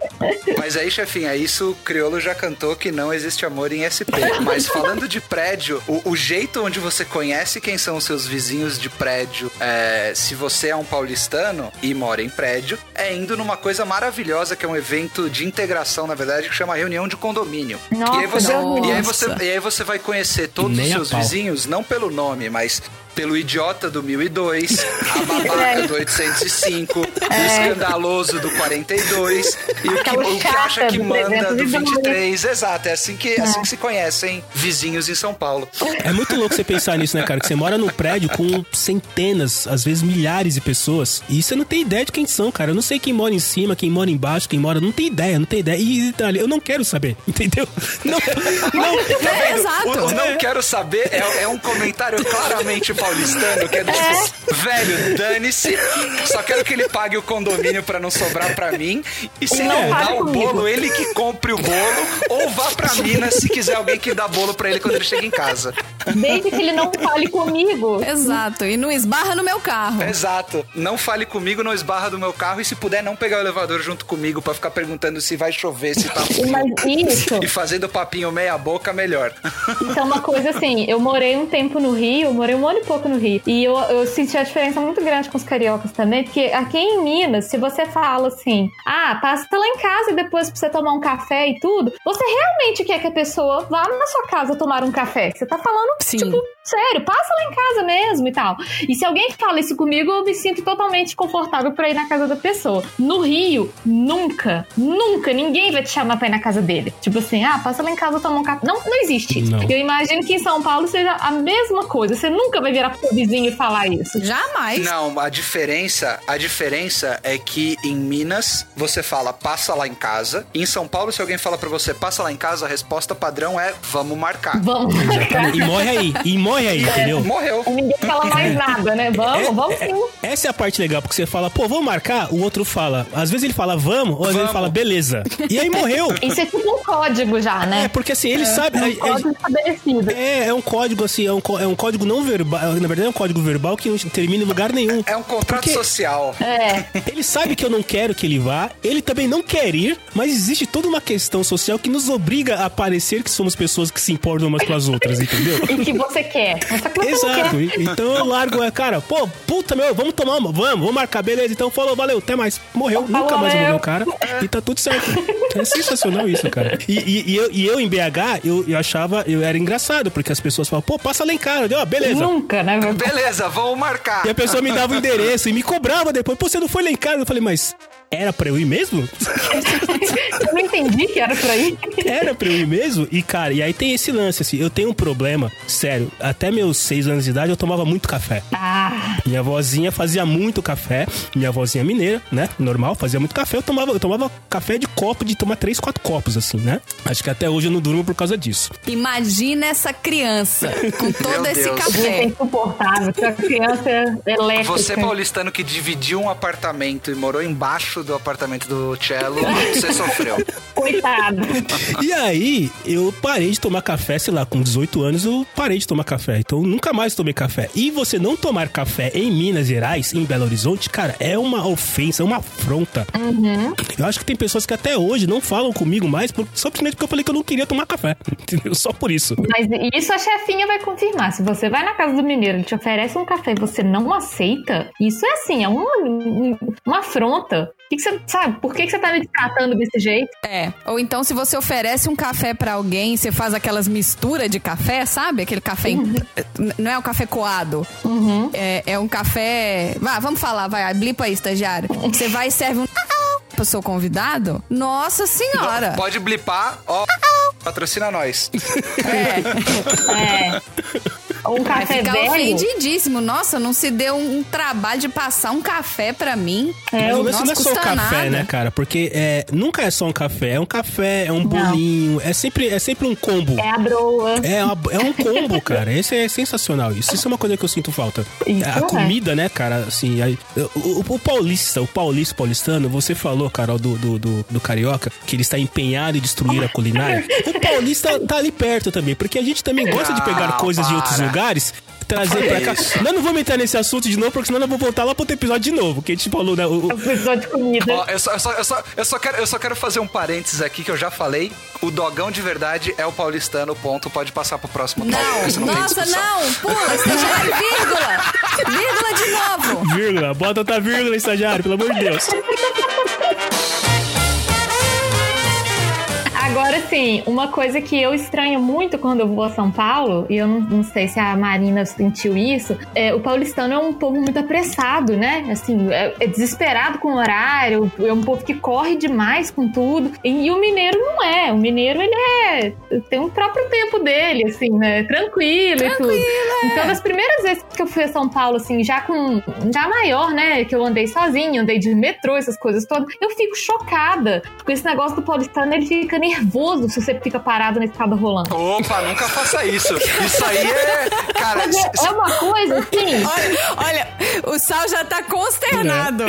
Mas aí, chefinha, isso o Criolo já cantou que não existe amor em SP. Mas falando de prédio, o, o jeito onde você conhece quem são os seus vizinhos de prédio, é, se você é um paulistano e mora em prédio, é indo numa coisa maravilhosa que é um evento de integração, na verdade, que chama reunião de condomínio. Nossa, e, aí você, Deus e, aí você, e aí você vai conhecer todos Nem os seus vizinhos, não pelo nome, mas pelo idiota do 1002, a babaca do 805, o escandaloso do 42 e o que, Aquela o que acha que manda do 302. 23. Exato, é assim que, assim que se conhecem vizinhos em São Paulo. É muito louco você pensar nisso, né, cara? Que você mora num prédio com centenas, às vezes milhares de pessoas. E você não tem ideia de quem são, cara. Eu não sei quem mora em cima, quem mora embaixo, quem mora. Não tem ideia, não tem ideia. E detalhe, eu não quero saber, entendeu? Não, não. É, exato. O, o não quero saber é, é um comentário claramente paulistano, que é do tipo, velho, dane-se, só quero que ele pague o condomínio pra não sobrar pra mim, e se Não não dá o comigo. bolo, ele que compre o bolo, ou vá pra Minas se quiser alguém que dá bolo pra ele quando ele chega em casa. Desde que ele não fale comigo. Exato. E não esbarra no meu carro. Exato. Não fale comigo, não esbarra do meu carro, e se puder, não pegar o elevador junto comigo pra ficar perguntando se vai chover, se tá frio. E fazendo papinho meia boca, melhor. é uma coisa assim. Eu morei um tempo no Rio, eu morei um ano e pouco no Rio. E eu, eu senti a diferença muito grande com os cariocas também, porque aqui em Minas, se você fala assim, ah, passa lá em casa e depois pra você tomar um café e tudo, você realmente quer que a pessoa vá na sua casa tomar um café. Você tá falando, Sim. tipo, sério, passa lá em casa mesmo e tal. E se alguém fala isso comigo, eu me sinto totalmente confortável pra ir na casa da pessoa. No Rio, nunca, nunca ninguém vai te chamar pra ir na casa dele. Tipo assim, ah, passa lá em casa tomar um café. Não, não existe. Não. Eu imagino que em São Paulo seja a mesma coisa. Você nunca vai virar pro seu vizinho e falar isso. Jamais. Não, a diferença, a diferença é que em Minas você fala passa lá em casa. Em São Paulo, se alguém fala pra você passa lá em casa, a resposta padrão é vamos marcar. Vamos. E morre aí, e morre aí, entendeu? Morreu. E ninguém fala mais nada, né? Vamos, vamos sim. Essa é a parte legal, porque você fala, pô, vamos marcar, o outro fala. Às vezes ele fala, vamos, ou às vezes ele fala, beleza. E aí morreu. Isso é tipo um código já, É, né? porque assim, ele sabe. Um a- a- código estabelecido. É, é um código assim, é um, é um código não verbal. Na verdade, é um código verbal que não termina em lugar nenhum. É um contrato Porque- social. É. Ele sabe que eu não quero que ele vá, ele também não quer ir, mas existe toda uma questão social que nos obriga a parecer que somos pessoas que se importam umas com as outras, entendeu? E que você quer. Mas só que você não Exato. quer. E- Então eu largo, é, cara, pô, puta meu, vamos tomar uma, vamos, vamos marcar, beleza. Então falou, valeu, até mais. Morreu, nunca mais morreu o cara. E tá tudo certo. É sensacional isso, cara. E, e- e eu, e eu em BH, eu, eu achava, eu era engraçado, porque as pessoas falavam, pô, passa lá em casa. Eu, ó, beleza. Nunca, né? Beleza, vamos marcar. E a pessoa me dava o endereço e me cobrava depois. Pô, você não foi lá em casa? Eu falei, mas era pra eu ir mesmo? Eu não entendi que era por aí. Era pra eu ir mesmo? E, cara, e aí tem esse lance, assim, eu tenho um problema, sério. Até meus seis anos de idade eu tomava muito café. Ah, Minha vozinha fazia muito café. Minha vozinha mineira, né? Normal, fazia muito café. Eu tomava, eu tomava café de copo, de tomar três, quatro copos, assim, né? Acho que até hoje eu não durmo por causa disso. Imagina essa criança com todo Meu esse Deus. é café. insuportável. Que a criança elétrica. Você, paulistano, que dividiu um apartamento e morou embaixo do apartamento do Cello, você sofreu. Coitado. E aí, eu parei de tomar café, sei lá, com 18 anos eu parei de tomar café. Então, eu nunca mais tomei café. E você não tomar café em Minas Gerais, em Belo Horizonte, cara, é uma ofensa, é uma afronta. Eu acho que tem pessoas que até hoje não falam comigo mais por, simplesmente porque eu falei que eu não queria tomar café. Entendeu? Só por isso. Mas isso a chefinha vai confirmar. Se você vai na casa do mineiro, ele te oferece um café e você não aceita, isso é assim, é uma, um- uma afronta. O que, que você sabe? Por que, que você tá me tratando desse jeito? É. Ou então, se você oferece um café pra alguém, você faz aquelas misturas de café, sabe? Aquele café. em- Não é o café coado. É, é um café. Vá, vamos falar, vai. Blipa aí, estagiário. Você vai e serve um. Pro seu convidado? Nossa senhora! Pode blipar, ó. Patrocina nós. É. É. Ou um Vai café ficar velho. ofendidíssimo. Nossa, não se deu um, trabalho de passar um café pra mim. É, Mas o lance não é só o café, nada. né, cara? Porque é, nunca é só um café. É um café, é um bolinho, é sempre, é sempre um combo. É a broa. É, uma- é um combo, cara. Esse é sensacional. Isso, isso é uma coisa que eu sinto falta. Isso a é. comida, né, cara, assim, aí, o, o- o paulista, o paulista paulistano, você falou, Carol, do, do, do, do carioca, que ele está empenhado em destruir a culinária. O paulista tá ali perto também, porque a gente também gosta de pegar coisas de outros para. Lugares. Trazer pra cá. isso. Nós não vamos entrar nesse assunto de novo, porque senão nós vamos voltar lá pro outro episódio de novo. Que a gente falou, né? o- Episódio de comida. Ó, eu só, eu, só, eu, só, eu, só quero, eu só quero fazer um parênteses aqui que eu já falei. O dogão de verdade é o paulistano, ponto. Pode passar pro próximo Não, não nossa, não! Pula, estagiário, vírgula! Vírgula de novo! Vírgula, bota outra vírgula, estagiário, pelo amor de Deus. Agora sim, uma coisa que eu estranho muito quando eu vou a São Paulo, e eu não, não sei se a Marina sentiu isso, é, o paulistano é um povo muito apressado, né? Assim, é, é desesperado com o horário, é um povo que corre demais com tudo. E, e o mineiro não é. O mineiro, ele é. tem um próprio tempo dele, assim, né? Tranquilo, e tudo. Então, das primeiras vezes que eu fui a São Paulo, assim, já com. já maior, né? Que eu andei sozinha, andei de metrô, essas coisas todas, eu fico chocada. Com esse negócio do paulistano, ele fica nervoso se você fica parado na escada rolando. Opa, nunca faça isso. Isso aí é. Cara, é, é uma coisa assim, Olha, olha, o Sal já tá consternado.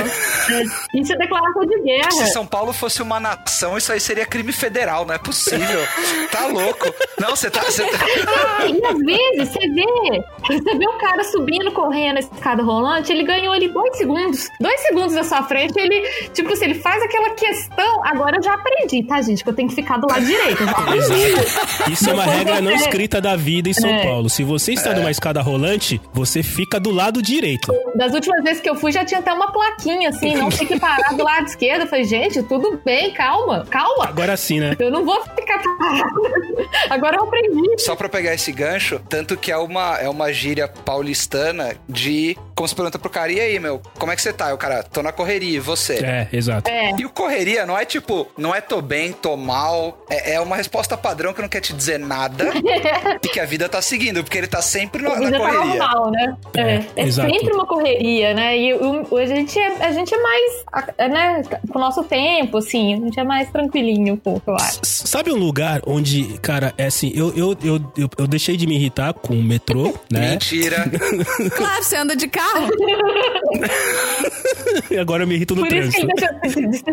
Isso é declaração de se guerra. São Paulo fosse uma nação, isso aí seria crime federal, não é possível. Tá louco. Não, você tá. Você tá... Ah, e às vezes você vê, você vê o cara subindo, correndo a escada rolante, ele ganhou ali dois segundos. Dois segundos na sua frente, ele, tipo assim, ele faz aquela questão. Agora eu já aprendi, tá, gente? Que eu tenho que ficar do lado direito. Exato. Isso é uma regra não escrita da vida em São É. Paulo. Se você está numa escada rolante, você fica do lado direito. Das últimas vezes que eu fui, já tinha até uma plaquinha assim, não fique parado do lado esquerdo. Eu falei, gente, tudo bem, calma, calma. Agora sim, né? Eu não vou ficar parado. Agora eu aprendi. Só pra pegar esse gancho, tanto que é uma, é uma gíria paulistana de. Como se pergunta pro cara, e aí, meu, como é que você tá? E o cara, tô na correria, e você? É, exato. É. E o correria não é tipo, não é tô bem, tô mal. É, é uma resposta padrão que não quer te dizer nada e que a vida tá seguindo, porque ele tá sempre na, A na vida tá correria. normal, né? É, É, é exato. sempre uma correria, né? E o- o- a, gente é, a gente é mais, né, com o nosso tempo, assim, a gente é mais tranquilinho um pouco, eu acho. S- Sabe um lugar onde, cara, é assim, eu, eu, eu, eu, eu deixei de me irritar com o metrô, né? Mentira. Claro, você anda de carro. E agora eu me irrito no Por isso que trânsito.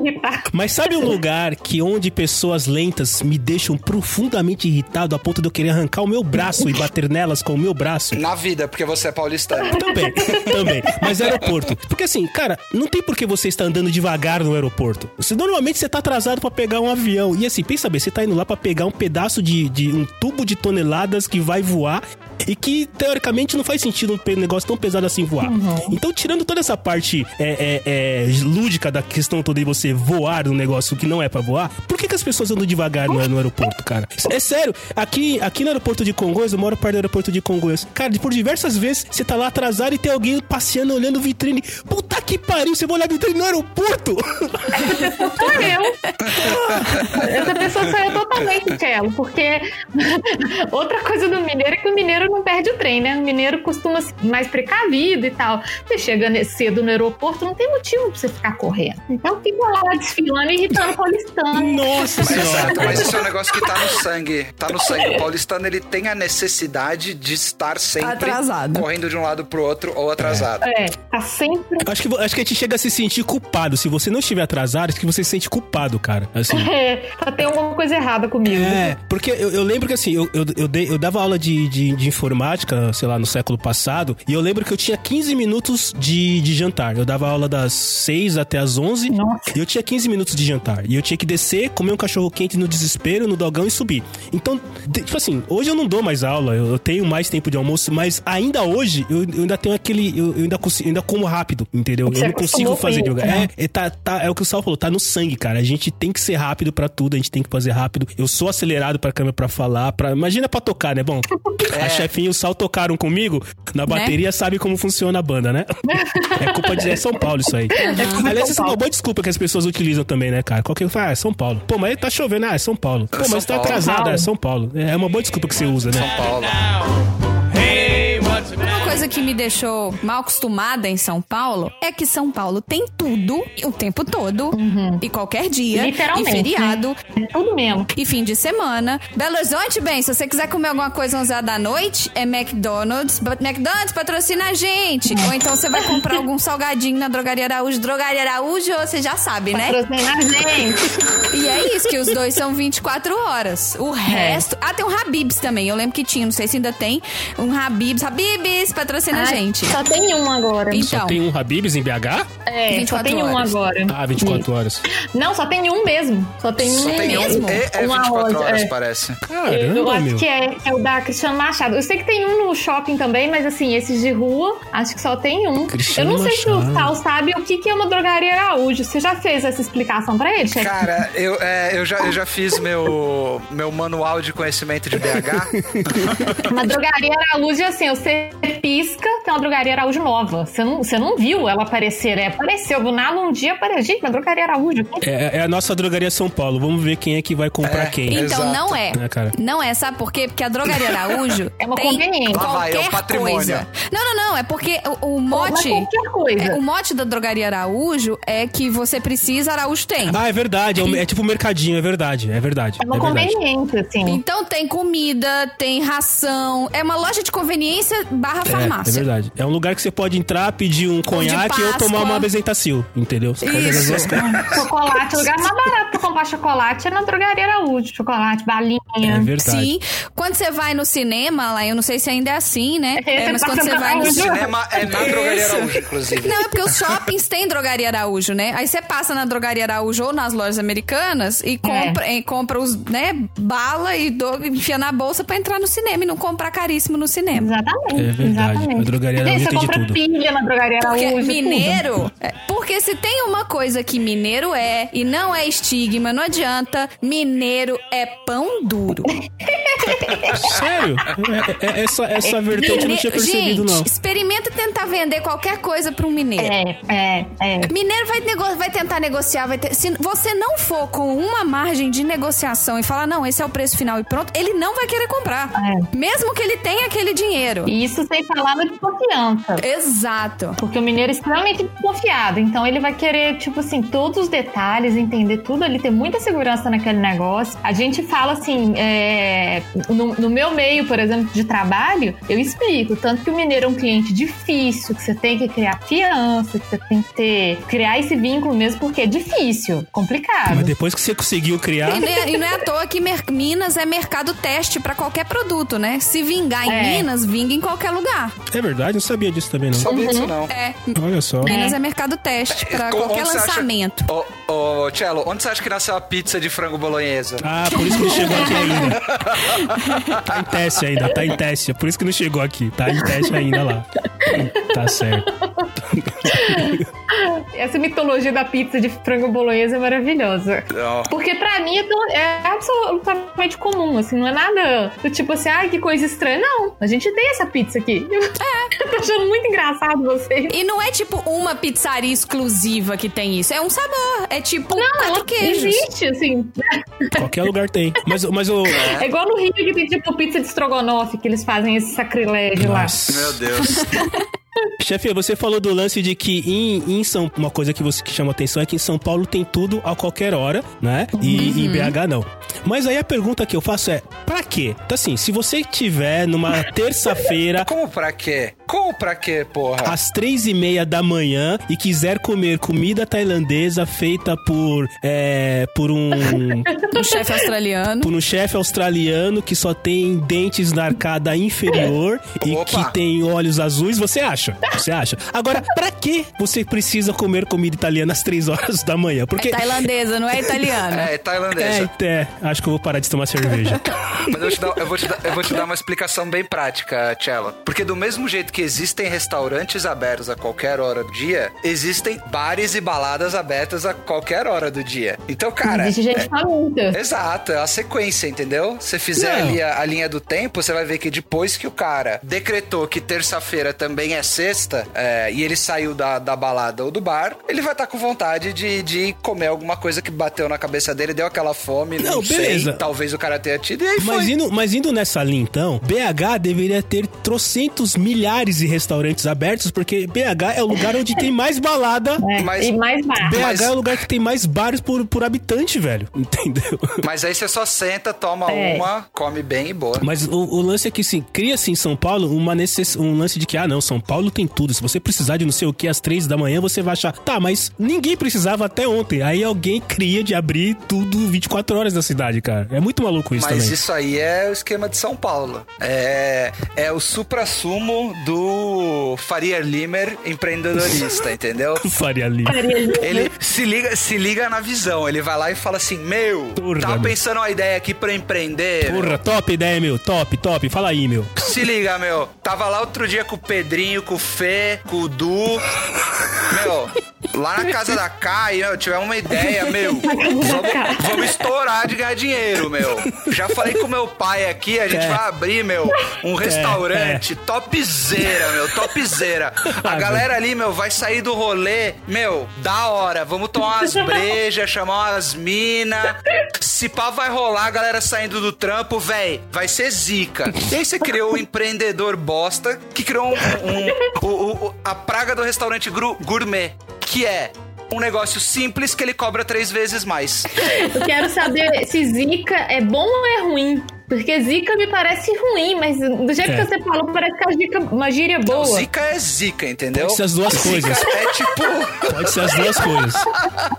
Mas sabe um lugar que onde pessoas lentas me deixam profundamente irritado a ponto de eu querer arrancar o meu braço e bater nelas com o meu braço? Na vida, porque você é paulistano. Também, também. Mas aeroporto. Porque assim, cara, não tem por que você estar andando devagar no aeroporto. Você, normalmente você tá atrasado pra pegar um avião. E assim, pensa bem, você tá indo lá pra pegar um pedaço de, de um tubo de toneladas que vai voar e que, teoricamente, não faz sentido um negócio tão pesado assim voar. Então, tirando toda essa parte é, é, é, lúdica da questão toda de você voar num negócio que não é pra voar, por que, que as pessoas andam devagar no, no aeroporto, cara? É sério, aqui, aqui no aeroporto de Congonhas, eu moro perto do aeroporto de Congonhas. Cara, por diversas vezes você tá lá atrasado e tem alguém passeando olhando vitrine. Puta que pariu, você vai olhar vitrine no aeroporto? Sou eu. Essa pessoa sou eu totalmente, Cello, porque outra coisa do mineiro é que o mineiro não perde o trem, né? O mineiro costuma ser mais precavido e tal. Você chega cedo no aeroporto, não tem motivo pra você ficar correndo. Então fica lá desfilando e irritando o paulistano. Nossa senhora. Exato, mas isso é um negócio que tá no sangue. Tá no sangue. O paulistano, ele tem a necessidade de estar sempre Atrasado. correndo de um lado pro outro ou atrasado. É, tá sempre. Acho que, acho que a gente chega a se sentir culpado. Se você não estiver atrasado, acho que você se sente culpado, cara. Assim. É, tá tem alguma coisa errada comigo. É, porque eu, eu lembro que assim, eu, eu, eu, dei- eu dava aula de, de, de informática, sei lá, no século passado, e eu lembro que eu tinha 15 minutos de, de jantar. Eu dava aula das 6 até as 11, Nossa. e eu tinha 15 minutos de jantar. E eu tinha que descer, comer um cachorro quente no desespero, no dogão e subir. Então, tipo assim, hoje eu não dou mais aula, eu, tenho mais tempo de almoço, mas ainda hoje eu, eu ainda tenho aquele. Eu, eu ainda consigo, ainda como rápido, entendeu? Você eu não consigo com fazer yoga. né? É, é, tá, tá, é o que o Sal falou, tá no sangue, cara. A gente tem que ser rápido pra tudo, a gente tem que fazer rápido. Eu sou acelerado pra câmera pra falar, pra, imagina pra tocar, né? Bom, a chefinha e o Sal tocaram comigo na bateria, sabe como funciona a banda, né? é culpa de é São Paulo isso aí. Aliás, essa é uma boa desculpa que as pessoas utilizam também, né, cara? Qualquer fala, ah, é São Paulo. Pô, mas tá chovendo, ah, é São Paulo. Pô, São mas tá Paulo. atrasado, Paulo. é São Paulo. É uma boa desculpa que você usa, né? São Paulo. Coisa que me deixou mal acostumada em São Paulo é que São Paulo tem tudo o tempo todo e qualquer dia Literalmente. e feriado É tudo mesmo. e fim de semana. Belo Horizonte, bem, se você quiser comer alguma coisa 11 horas da noite, é McDonald's. But McDonald's patrocina a gente. Ou então você vai comprar algum salgadinho na Drogaria Araújo. Drogaria Araújo, você já sabe, né? Patrocinar a gente. E é isso, que os dois são 24 horas. O resto. Ah, tem um Habibs também. Eu lembro que tinha, não sei se ainda tem. Um Habibs. Habibs, patrocina a Ai, gente. Só tem um agora. Então, Só tem um Habib's em BH? É, só 24 tem um horas. agora. Ah, 24 horas. Não, só tem um mesmo. Só tem um Só tem um. mesmo? É, é Uma 24 loja, horas, é. parece. eu Caramba, acho meu. que é, é o da Cristiano Machado. Eu sei que tem um no shopping também, mas assim, esses de rua, acho que só tem um. Cristiano eu não sei se Machado. o Sal sabe o que, que é uma drogaria Araújo. Você já fez essa explicação pra ele, chefe? Cara, eu, é, eu, já, eu já fiz meu, meu manual de conhecimento de BH. Uma drogaria Araújo, assim, você pisca, tem uma drogaria Araújo nova. Você não, você não viu ela aparecer, né? Apareceu do nada um dia, apareceu. Gente, uma drogaria Araújo. É, é a nossa drogaria São Paulo. Vamos ver quem é que vai comprar É. quem. Então Exato. não é. É, cara. Não é, sabe por quê? Porque a Drogaria Araújo É uma tem conveniência. Lá vai, é qualquer patrimônio. coisa. Não, não, não. É porque o, o mote... Mas qualquer coisa. é, o mote da Drogaria Araújo é que você precisa, Araújo tem. Ah, é verdade. É, um- é tipo um mercadinho, é verdade. É verdade. É uma é verdade. conveniência, assim. Então tem comida, tem ração. É uma loja de conveniência barra É, é farmácia. verdade. É um lugar que você pode entrar, pedir um conhaque ou tomar uma apresentacil, entendeu? Você Isso. duas coisas. Chocolate, o lugar mais barato pra comprar chocolate é na drogaria Araújo. Chocolate, balinha. É verdade. Sim. Quando você vai no cinema, lá, eu não sei se ainda é assim, né? É, É, mas você quando você na vai no. O cinema é na Drogaria Araújo, inclusive. Não, é porque os shoppings têm drogaria Araújo, né? Aí você passa na drogaria Araújo ou nas lojas americanas e compra, e compra os, né, bala e do, enfia na bolsa pra entrar no cinema e não comprar caríssimo no cinema. Exatamente. É verdade. Exatamente. A drogaria Araújo Gente, tem você de compra tudo. pilha na drogaria Porque Araújo. mineiro. é, porque se tem uma coisa que mineiro é, e não é estigma, não adianta, mineiro é pão duro. Sério? É- é- essa essa vertente eu não tinha percebido, Gente, não. experimenta tentar vender qualquer coisa pra um mineiro. É, é, é. Mineiro vai, nego- vai tentar negociar, vai ter- se você não for com uma margem de negociação e falar, não, esse é o preço final e pronto, ele não vai querer comprar. É. Mesmo que ele tenha aquele dinheiro. E isso sem falar na desconfiança. Exato. Porque o mineiro é extremamente desconfiado. Então ele vai querer, tipo assim, todos os detalhes, entender tudo ali, ter muita segurança naquele negócio. A gente fala assim, é, no, no meu meio, por exemplo, de trabalho, eu explico. Tanto que o mineiro é um cliente difícil, que você tem que criar fiança, que você tem que ter, criar esse vínculo mesmo, porque é difícil, complicado. Mas depois que você conseguiu criar. E não, é, e não é à toa que mer- Minas é mercado teste pra qualquer produto, né? Se vingar em É. Minas, vinga em qualquer lugar. É verdade, não sabia disso também, não. Sabia disso, não. É. Olha só. Minas é mercado teste pra Co- qualquer acha- lançamento. Ô, ô, Cello, onde você acha que nasceu a pizza de frango bolonhesa? Ah, por isso que não chegou aqui ainda. Tá em teste ainda, tá em teste. É por isso que não chegou aqui. Tá em teste ainda lá. Tá certo. Essa mitologia da pizza de frango bolonhesa é maravilhosa. Ó, Porque pra mim é, é absolutamente comum, assim, não é nada do tipo assim, ai, que coisa estranha. Não, a gente tem essa pizza aqui. É. Eu tô achando muito engraçado vocês. E não é tipo uma pizzaria exclusiva que tem isso. É um sabor. É tipo Não, quatro ela queijos. existe, assim. Qualquer lugar tem. Mas, mas o. É igual no Rio que tem tipo pizza de estrogonofe, que eles fazem esse sacrilégio lá. Nossa. meu Deus. Chefe, você falou do lance de que em, em São uma coisa que você que chama atenção é que em São Paulo tem tudo a qualquer hora, né? E em BH não. Mas aí a pergunta que eu faço é, pra quê? Então assim, se você tiver numa terça-feira Como pra quê? Como pra quê, porra? às três e meia da manhã e quiser comer comida tailandesa feita por é, por um Um chefe australiano. por um chefe australiano que só tem dentes na arcada inferior e Opa. que tem olhos azuis, você acha? Você acha? Agora, pra que você precisa comer comida italiana às três horas da manhã? Porque Tailandesa, não é italiana. É, é, tailandesa. é, acho que eu vou parar de tomar cerveja. Mas eu, te dar- eu vou te dar, eu vou te dar uma explicação bem prática, Tchela. Porque do mesmo jeito que existem restaurantes abertos a qualquer hora do dia, existem bares e baladas abertas a qualquer hora do dia. Então, cara. Existe gente faminta. Exato, é a sequência, entendeu? Se fizer Não. ali a, a linha do tempo, você vai ver que depois que o cara decretou que terça-feira também é sexta, é, e ele saiu da, da balada ou do bar, ele vai estar com vontade de, de comer alguma coisa que bateu na cabeça dele, deu aquela fome, não, Não, sei, beleza. talvez o cara tenha tido, e aí Mas foi. indo, mas indo nessa linha, então, BH deveria ter trocentos milhares de restaurantes abertos, porque BH é o lugar onde tem mais balada. É, Mas- e mais bar. BH Mas- é o lugar que tem mais bares por, por habitante, velho. Entendeu? Mas aí você só senta, toma É. uma, come bem e boa. Mas o, o lance é que, sim, cria-se em São Paulo uma necess... um lance de que, ah, não, São Paulo tem tudo. Se você precisar de não sei o que às três da manhã, você vai achar. Tá, mas ninguém precisava até ontem. Aí alguém cria de abrir tudo 24 horas na cidade, cara. É muito maluco isso Mas também. isso aí é o esquema de São Paulo. É, é o supra-sumo do Faria Limer empreendedorista, entendeu? Faria ali. Ele se liga, se liga na visão. Ele vai lá e fala assim: Meu, Porra, tava meu. pensando uma ideia aqui pra empreender. meu. Porra, top ideia, meu. Top, top. Fala aí, meu. Se liga, meu. Tava lá outro dia com o Pedrinho, com o Fê, com o Du. Meu, lá na casa da Kai, meu, tivemos uma ideia, meu. Vamos, vamos estourar de ganhar dinheiro, meu. Já falei com meu pai aqui, a gente É. vai abrir, meu, um restaurante topzera, meu, topzera. A galera ali, meu, vai sair do rolê, meu, da hora. Vamos tomar umas brejas, chamar umas mina. Se pá vai rolar, a galera saindo do trampo, véi, vai ser zica. E aí você criou um empreendedor bosta que criou um, um- o- o- a praga do restaurante gourmet, que é um negócio simples que ele cobra três vezes mais. Eu quero saber se zica é bom ou é ruim. Porque zica me parece ruim, mas do jeito É. que você falou, parece que a zica, uma gíria Não, boa. zica é zica, entendeu? Pode ser as duas Zica coisas. É tipo. Pode ser as duas coisas.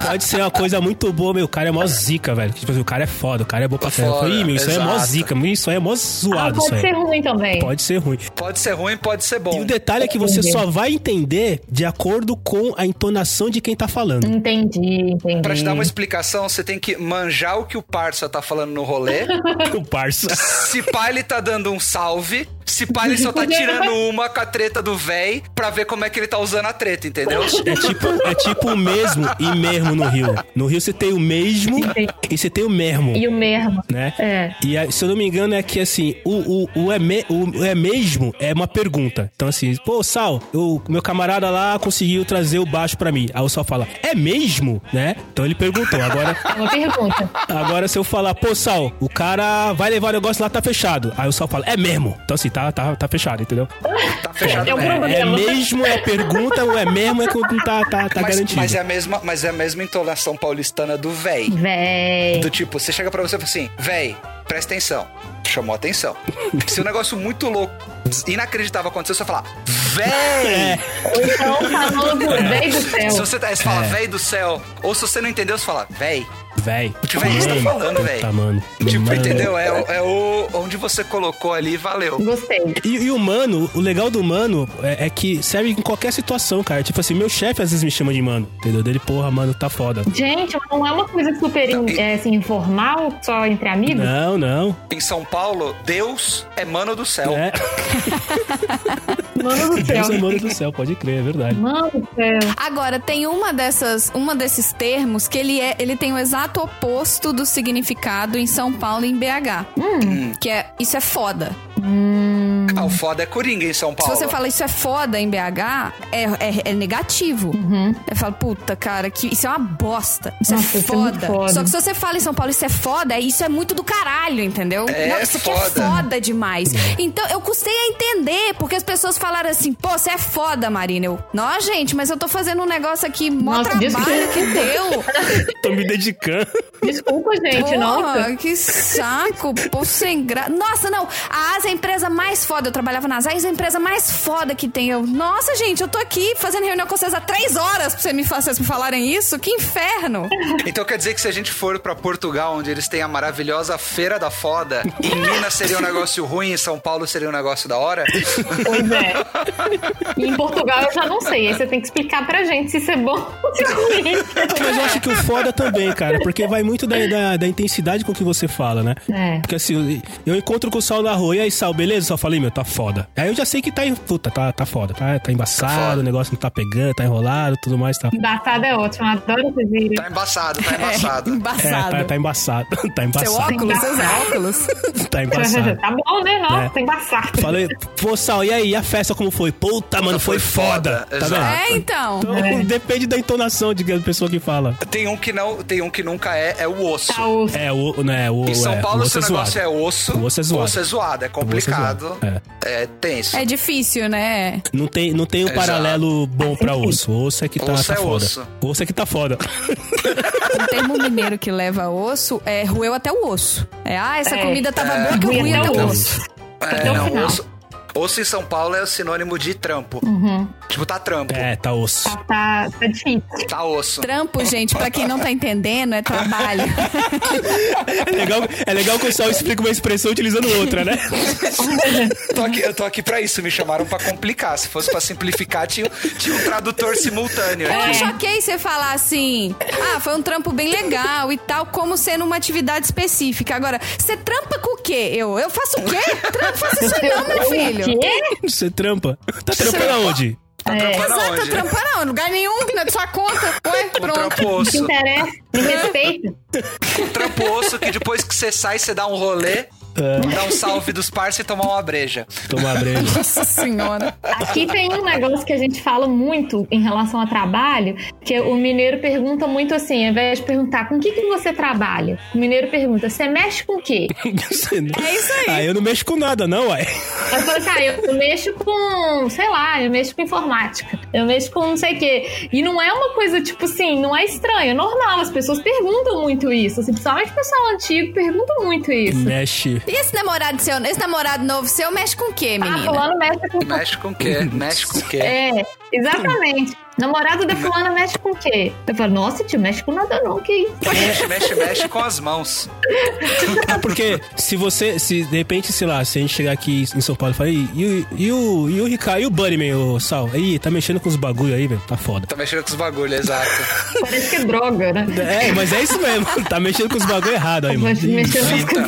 Pode ser uma coisa muito boa, meu. O cara é mó zica, velho. Tipo assim, o cara é foda, o cara é bom pra caramba. Foda, Ih, meu, isso aí é mó zica. meu, Isso aí é mó Ah, zoado, isso pode aí. ser ruim também. Pode ser ruim. Pode ser ruim, pode ser bom. E o detalhe é que você Entendi. só vai entender de acordo com a entonação de quem tá falando. Entendi, entendi. Pra te dar uma explicação, você tem que manjar o que o parça tá falando no rolê. O parça. Se pá, ele tá dando um salve. Se pá, ele só tá tirando uma com a treta do véi pra ver como é que ele tá usando a treta, entendeu? É tipo, é tipo o mesmo e mesmo no Rio. No Rio você tem o mesmo e você tem o mesmo. E o mesmo. né? É. E se eu não me engano, é que assim, o, o, o, é, me- o é mesmo é uma pergunta. Então, assim, pô, Sal, o meu camarada lá conseguiu trazer o baixo pra mim. Aí o Sal fala, é mesmo? Né? Então ele perguntou. Agora, É uma pergunta. agora se eu falar, pô, Sal, o cara vai levar o negócio lá, tá fechado. Aí o Sal fala, é mesmo? Então, assim, tá, tá, tá fechado, entendeu? Tá fechado É mesmo. problema. É mesmo, é pergunta, ou é mesmo, é quando não tá, tá, tá Mas, garantido. mas é a mesma, mas é a mesma entonação paulistana do véi. Véi. Do tipo, você chega pra você e fala assim, véi, presta atenção. Chamou atenção. Se um negócio muito louco, inacreditável acontecer, você vai falar, véi! Ou então falando véi do céu. Se você, tá- você É. fala, véi do céu. Ou se você não entendeu, você fala, véi. Véi. Tipo, o que você tá falando, véi? Tá, mano. Tipo, Mano. entendeu? É, o- é o onde você colocou ali, valeu. Gostei. E, e o mano, o legal do mano é, é que serve em qualquer situação, cara. Tipo assim, meu chefe às vezes me chama de mano, entendeu? Dele, porra, mano, tá foda. Gente, não é uma coisa super in- é, assim, informal, só entre amigos? Não, não. Em São Paulo, Deus é mano do céu. É, Mano do céu. Deus é mano do céu, pode crer, é verdade. Mano do céu. Agora, tem uma dessas, uma desses termos que ele, é, ele tem o exato oposto do significado em São Paulo e em BH. Que é, isso é foda. Ah, Não, foda é Coringa em São Se Paulo. você fala isso é foda em BH, é, é, é negativo. Eu falo, puta, cara, que isso é uma bosta. Isso Nossa, é isso é foda. foda. Só que se você fala em São Paulo, isso é foda, é- isso é muito do caralho, entendeu? É Não, isso aqui é foda. foda demais. Então eu custei a entender, porque as pessoas falaram assim, pô, você é foda, Marina. Eu, não, gente, mas eu tô fazendo um negócio aqui, mó Nossa, trabalho desculpa. que deu. Tô me dedicando. Desculpa, gente, nossa. Porra, que saco, pô, sem graça. Nossa, não, a Asa é a empresa mais foda. Eu trabalhava na Asa, a empresa mais foda que tem. Eu, nossa, gente, eu tô aqui fazendo reunião com vocês há três horas pra você me, vocês me falarem isso? Que inferno! Então quer dizer que se a gente for pra Portugal, onde eles têm a maravilhosa Feira da Foda, em Minas seria um negócio ruim, em São Paulo seria um negócio da hora? Pois é. E em Portugal eu já não sei. Aí você tem que explicar pra gente se isso é bom ou se é ruim. Mas eu acho que o foda também, cara, porque vai muito da, da, da intensidade com que você fala, né? É. Porque assim, eu encontro com o Sal na rua, e aí, Sal, beleza? Só falei, meu, tá foda. Aí eu já sei que tá, em- puta, tá, tá foda, tá, tá embaçado, Tá foda. o negócio não tá pegando, tá enrolado, tudo mais, tá. Embaçado é ótimo, eu adoro esse vídeo. Tá embaçado, tá embaçado. É, Embaçado. tá, tá embaçado, tá Seu embaçado, óculos, seus óculos. tá embaçado. tá bom, né? Nossa, É. tá embaçado. Falei, pô, Sal, e aí, a festa como foi? Puta, mano, foi, foi foda. foda, Tá exato. vendo? É, então. Então, depende da entonação de cada pessoa que fala. Tem um que não, tem um que nunca é, é o osso. Tá osso. É, o, né, o, Em São é, Paulo, o se o osso negócio é osso, O osso é zoado. osso é zoado, é complicado, é zoado, é. tenso. É difícil, né? Não tem, não tem um Exato. paralelo bom pra osso. O osso é que tá, Osso tá é foda. osso. O osso é que tá foda. O termo mineiro que leva osso é rueu até o osso. É, ah, essa É. comida tava É. boa que eu ruí até o osso. osso. É, Até o não, final. osso, osso em São Paulo é o sinônimo de trampo. Tipo, tá trampo, É, tá osso. Tá, tá, tá difícil. tá osso. Trampo, gente, pra quem não tá entendendo, é trabalho. É legal, é legal que o Sal explica uma expressão utilizando outra, né? Tô aqui, eu tô aqui pra isso, me chamaram pra complicar. Se fosse pra simplificar, tinha, tinha um tradutor simultâneo Eu aqui. acho ok você falar assim, ah, foi um trampo bem legal e tal, como sendo uma atividade específica. Agora, você trampa com o quê? Eu, eu faço o quê? Trampo, faço isso aí não, meu O filho. quê? Você trampa. Tá trampando aonde? Tá É. trampando Exato, aonde? trampa não, lugar nenhum, na sua conta. Ué, Com pronto. trampo Que osso. interessa. Me respeita. Osso que depois que você sai, você dá um rolê, dá um salve dos parceiros e tomar uma breja. Tomar breja. Nossa senhora. Aqui tem um negócio que a gente fala muito em relação a trabalho, que o mineiro pergunta muito assim, ao invés de perguntar com o que, que você trabalha, o mineiro pergunta, você mexe com o quê? É isso aí. Ah, eu não mexo com nada, não, ué. Eu falo assim, ah, eu, eu mexo com, sei lá, eu mexo com informática, eu mexo com não sei o quê. E não é uma coisa, tipo assim, não é estranho, é normal, as pessoas perguntam muito isso, assim, principalmente o pessoal antigo pergunta muito isso. Mexe. E esse namorado seu, esse namorado novo seu mexe com o quê, Ah, menina? fulano mexe com Mexe com o quê? Mexe com o quê? É, exatamente. Namorado da fulana mexe com o quê? Eu falo, nossa, tio, mexe com nada não, que isso? Mexe, mexe, mexe com as mãos. É porque se você, se de repente, sei lá, se a gente chegar aqui em São Paulo e falar, e, e, o- e o, e o Ricardo, e o Bunnyman, o Sal? Aí, tá mexendo com os bagulho aí, velho. Tá foda. Tá mexendo com os bagulhos, exato. Parece que é droga, né? É, mas é isso mesmo. Tá mexendo com os bagulho errado aí, mano. Fita.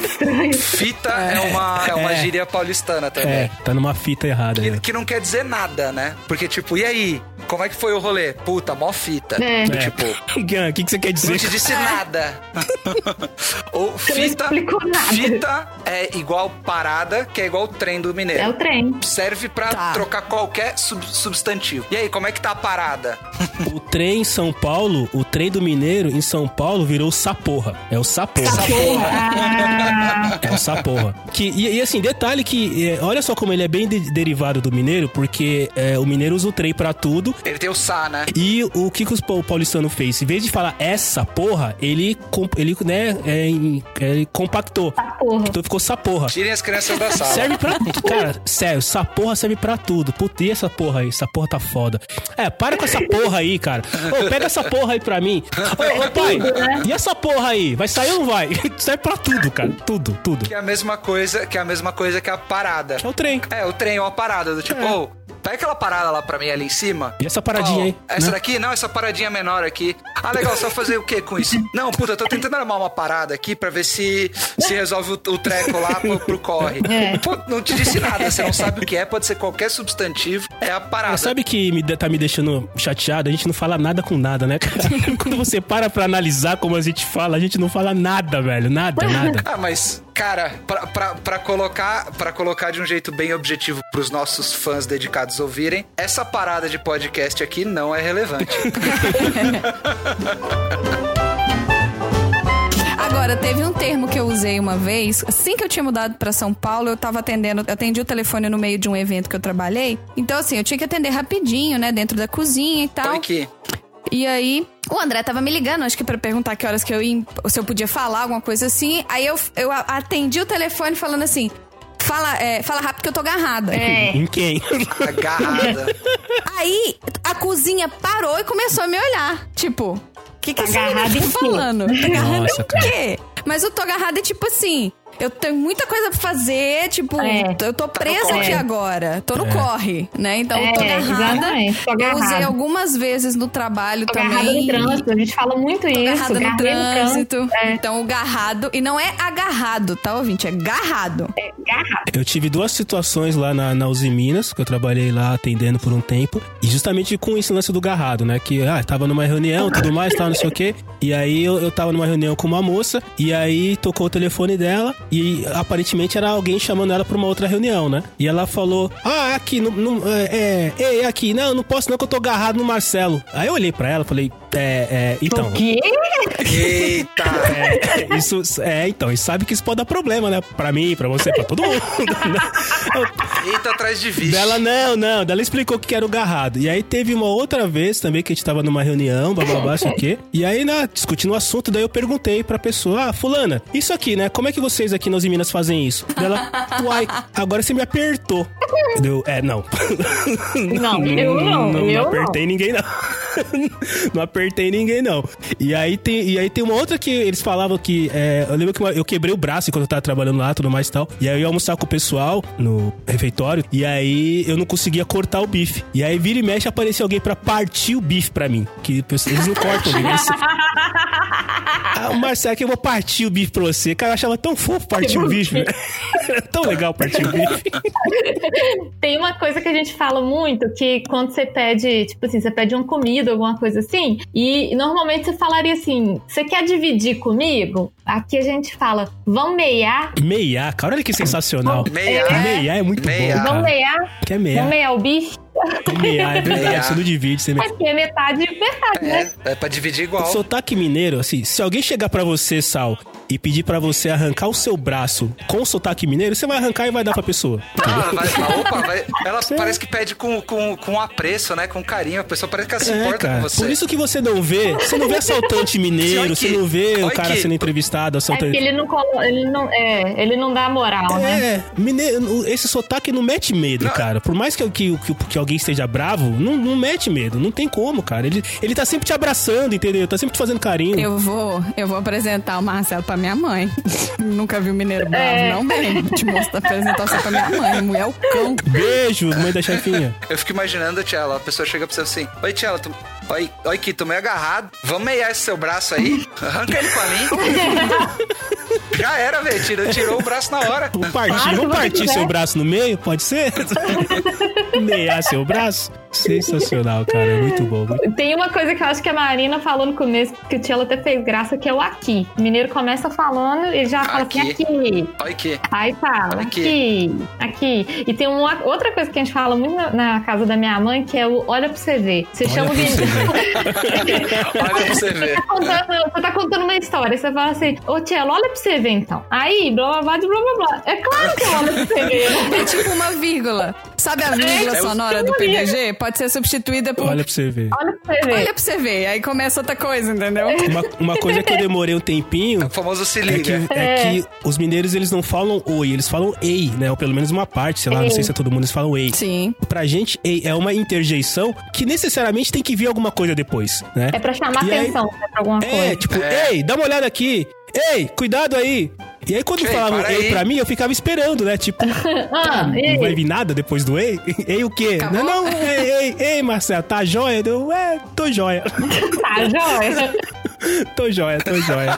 Fita é, uma, é uma É. gíria paulistana também. É, tá numa fita errada aí. Que, que não quer dizer nada, né? Porque, tipo, e aí? Como é que foi o rolê? Puta, mó fita. É. Do. Tipo, O que, que, você quer não dizer? te disse nada. Ou não fita. explicou nada. Fita é igual parada, que é igual trem do mineiro. É o trem. Serve pra Tá. trocar qualquer sub- substantivo. E aí, como é que tá a parada? O trem em São Paulo, o trem do Mineiro em São Paulo virou Saporra. É o Saporra. Porra. Ah, É o Saporra. Que, e, e assim, detalhe que, é, olha só como ele é bem de- derivado do Mineiro, porque é, o Mineiro usa o trem pra tudo. Ele tem o Sá, né? E o que, que o paulistano fez? Em vez de falar essa porra, ele, ele né, é, ele compactou. porra. Então ficou Saporra. Tirem as crianças da sala. Serve pra. Cara, sério, essa porra serve pra tudo. Puta, e essa porra aí? Essa porra tá foda. É, para com essa porra aí, cara. Ô, pega essa porra aí pra mim. Ô, ô pai, e essa porra aí? Vai sair ou não vai? Serve pra tudo, cara. Tudo, tudo. Que é a mesma coisa, que é a mesma coisa que a parada. É o trem. É, o trem é uma parada do tipo, É. ô, pega aquela parada lá pra mim ali em cima. E essa paradinha Qual? aí? Essa né? daqui? Não, essa paradinha menor aqui. Ah, legal, vai fazer o que com isso? Não, puta, eu tô tentando armar uma parada aqui pra ver se, se resolve o, o treco lá pro, pro corre. É. Pô, não te disse nada, você não sabe o que é, pode ser qualquer substantivo, é a parada. Mas sabe que me, de- tá me deixando chateado? A gente não fala nada com nada, né, cara? Quando você para pra analisar como a gente fala, a gente não fala nada, velho. Nada, nada. Ah, mas Cara, pra, pra, pra colocar, pra colocar de um jeito bem objetivo pros nossos fãs dedicados ouvirem, essa parada de podcast aqui não é relevante. Agora, teve um termo que eu usei uma vez. Assim que eu tinha mudado pra São Paulo, eu tava atendendo, eu atendi o telefone no meio de um evento que eu trabalhei. Então, assim, eu tinha que atender rapidinho, né? Dentro da cozinha e tal. Oi, aqui. E aí, o André tava me ligando, acho que pra perguntar que horas que eu ia, se eu podia falar, alguma coisa assim. Aí eu, eu atendi o telefone falando assim: fala, é, fala rápido que eu tô agarrada. É. Em quem? Agarrada. Aí a cozinha parou e começou a me olhar. Tipo, o que, que essa Agarrada menina tá falando? Tá agarrada Nossa, em quê? Mas eu tô agarrada é tipo assim. Eu tenho muita coisa pra fazer, tipo, É. eu tô presa corre. aqui agora. Tô no corre, né? Então eu tô É, agarrada. exatamente, tô Eu usei algumas vezes no trabalho Tô também. agarrada no trânsito, a gente fala muito Tô isso. agarrada no trânsito. É. Então, o garrado. E não é agarrado, tá, ouvinte? É garrado. É, agarrado. Eu tive duas situações lá na, na Uzi Minas, que eu trabalhei lá atendendo por um tempo, e justamente com esse lance do garrado, né? Que, ah, tava numa reunião, tudo mais, tal, não sei o quê. E aí eu, eu tava numa reunião com uma moça, e aí tocou o telefone dela, e aparentemente era alguém chamando ela pra uma outra reunião, né? E ela falou, ah, aqui, não, não, é, é, ei, aqui, não, não posso não que eu tô agarrado no Marcelo. Aí eu olhei pra ela, falei, é, é, então... O quê? Eita. É, isso, é, então, e sabe que isso pode dar problema, né? Pra mim, pra você, pra todo mundo. né? Eita atrás de vixe. Dela não, não. Dela explicou que era o garrado. E aí teve uma outra vez também que a gente tava numa reunião, bababá, sei o quê. E aí, né, discutindo o assunto, daí eu perguntei pra pessoa, ah, fulana, isso aqui, né? Como é que vocês aqui nas Minas fazem isso? Dela, uai, agora você me apertou. Deu, é, não. Não, eu não, Não, eu não. apertei ninguém, não. não apertei ninguém, não. E aí tem, e aí tem uma outra que eles falavam que. é, eu lembro que uma- eu quebrei o braço enquanto eu tava trabalhando lá, tudo mais e tal. E aí eu ia almoçar com o pessoal no refeitório. E aí eu não conseguia cortar o bife. E aí vira e mexe aparecia alguém pra partir o bife pra mim. Que eles não cortam o bife. Eles... Ah, Marcelo, que eu vou partir o bife pra você. Cara, eu achava tão fofo partir o bife. Era tão legal partir o bife. Tem uma coisa que a gente fala muito, que quando você pede, tipo assim, você pede uma comida, alguma coisa assim, e normalmente você falaria assim, você quer dividir comigo? Aqui a gente fala, vão meiar? Meia, cara, olha que sensacional. Meia. Meia é muito Meia. bom, Vão meiar? Que é Vão meia. meiar o bife? Meia, é verdade. Meia. Você não divide, você é metade, metade, né? É, é pra dividir igual. Sotaque mineiro, assim, se alguém chegar pra você, Sal, e pedir pra você arrancar o seu braço com sotaque mineiro, você vai arrancar e vai dar pra pessoa. Ah, vai, opa, vai. Ela parece que pede com, com, com apreço, né? Com carinho. A pessoa parece que ela se É, importa cara. com você. Por isso que você não vê, você não vê assaltante mineiro, você não vê o cara sendo entrevistado, É assaltante. que ele não, ele não, é, ele não dá moral, né? É, mineiro, esse sotaque não mete medo, Não. cara. Por mais que, que, que, que alguém esteja bravo, não, não mete medo. Não tem como, cara. Ele, ele tá sempre te abraçando, entendeu? Tá sempre te fazendo carinho. Eu vou, eu vou apresentar o Marcelo pra minha mãe. Nunca vi um mineiro bravo, É. não bem. Te mostro apresentar você pra minha mãe. Mulher é o cão. Beijo, mãe da chefinha. Eu fico imaginando, Tiela, a pessoa chega pra você assim: Oi, Tiela, tu... Oi, oi, aqui, tô meio agarrado. Vamos meiar esse seu braço aí? Arranca ele pra mim. Já era, velho. Tirou, tirou o braço na hora. Vamos partir, vamos partir seu braço no meio? Pode ser? Meiar seu braço? Sensacional, cara. É muito bom. muito- Tem uma coisa que eu acho que a Marina falou no começo, que o Tchelo até fez graça, que é o aqui. O mineiro começa falando, ele já fala assim, Aqui. aqui. Olha aqui. Aí fala, Aqui. aqui, aqui. E tem uma outra coisa que a gente fala muito na, na casa da minha mãe, que é o olha pra você ver. Você Olha chama o menino. Olha pra você ver. Tá contando- Você tá contando uma história, você fala assim, ô Tchelo, olha pra você ver então. Aí, blá blá blá, de blá blá blá. É claro que olha pra você ver. né? É tipo uma vírgula. Sabe a vírgula É sonora do PDG? Pode ser substituída por. Olha pra você ver. Olha pra você ver. Olha pra você ver. Aí começa outra coisa, entendeu? Uma, uma coisa que eu demorei um tempinho O famoso se é liga. que, é que os mineiros eles não falam oi, eles falam ei, né? Ou pelo menos uma parte, sei lá, não sei se é todo mundo, eles falam ei. Sim. Pra gente, ei é uma interjeição que necessariamente tem que vir alguma coisa depois, né? É pra chamar E aí- atenção né, pra alguma É, coisa. tipo, É. ei, dá uma olhada aqui. Ei, cuidado aí. E aí quando Ei, falavam para ei aí. pra mim, eu ficava esperando, né? Tipo, Ah, aí? não vai vir nada depois do ei? Ei o quê? Acabou? Não, não, ei, ei, ei, Marcelo, tá jóia? Eu, é, tô jóia. Tá, joia. tô joia, tô joia.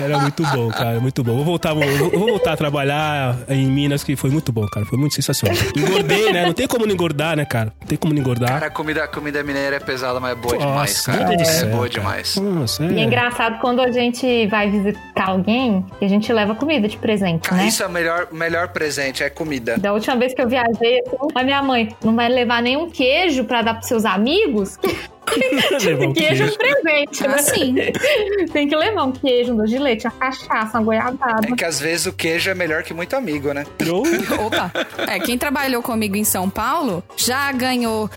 Era muito bom, cara, muito bom. Vou voltar, vou, vou voltar a trabalhar em Minas, que foi muito bom, cara. Foi muito sensacional. Engordei, né? Não tem como não engordar, né, cara? Não tem como não engordar. Cara, a comida, a comida mineira é pesada, mas é boa Nossa, demais, cara. É céu, boa cara. demais. Nossa, E é é. engraçado quando a gente vai visitar alguém e a gente leva comida de presente, Cara, né? isso é o melhor, melhor presente, é comida. Da última vez que eu viajei, assim, a minha mãe não vai levar nenhum queijo pra dar pros seus amigos? Levar um queijo é um presente, né? Ah, sim. Tem que levar um queijo, um doce de leite, a cachaça, uma goiabada. É que às vezes o queijo é melhor que muito amigo, né? Opa! É, quem trabalhou comigo em São Paulo já ganhou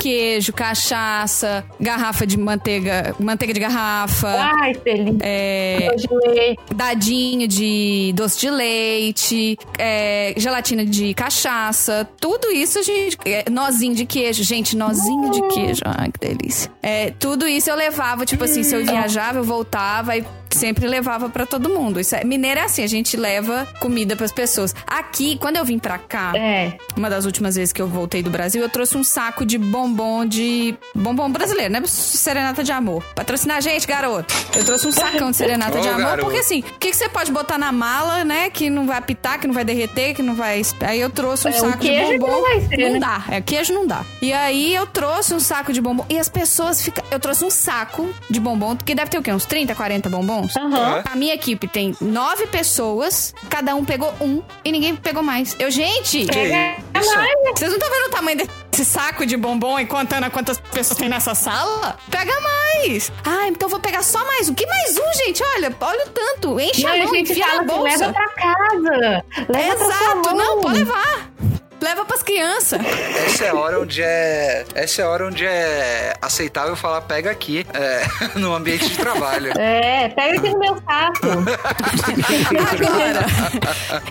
queijo, cachaça, garrafa de manteiga, manteiga de garrafa, Ai, feliz. é, Doce de leite. dadinho de doce de leite, é, gelatina de cachaça, tudo isso, gente. é, nozinho de queijo. Gente, nozinho de queijo. Ai, que delícia. É, tudo isso eu levava, tipo assim, se eu viajava, eu voltava e sempre levava pra todo mundo. Isso é, mineiro é assim, a gente leva comida pras pessoas. Aqui, quando eu vim pra cá, É. uma das últimas vezes que eu voltei do Brasil, eu trouxe um saco de bombom de. bombom brasileiro, né? Serenata de amor. Patrocinar a gente, garoto. Eu trouxe um sacão de serenata de amor, garoto. porque assim, o que, que você pode botar na mala, né? Que não vai apitar, que não vai derreter, que não vai. Aí eu trouxe um É, saco de bombom. não vai ser, não né? dá. É, queijo não dá. E aí eu trouxe um saco de bombom. E as pessoas ficam. Eu trouxe um saco de bombom, que deve ter o quê? Uns 30, 40 bombons? Aham. A minha equipe tem nove pessoas, cada um pegou um e ninguém pegou mais. Eu, gente, Que É isso? mais, vocês não estão vendo o tamanho desse saco de bombom e contando a quantas pessoas tem nessa sala? Pega mais! Ah, então vou pegar só mais um. Que mais um, gente? Olha, olha o tanto. Enche Não, a e a mão, gente enfia fala assim, bolsa. leva pra casa. Leva pra Exato, mão. não, pode levar. Leva pras crianças. Essa é a hora onde é. Essa é a hora onde é aceitável falar pega aqui, é, no ambiente de trabalho. É, pega aqui no meu saco. Agora,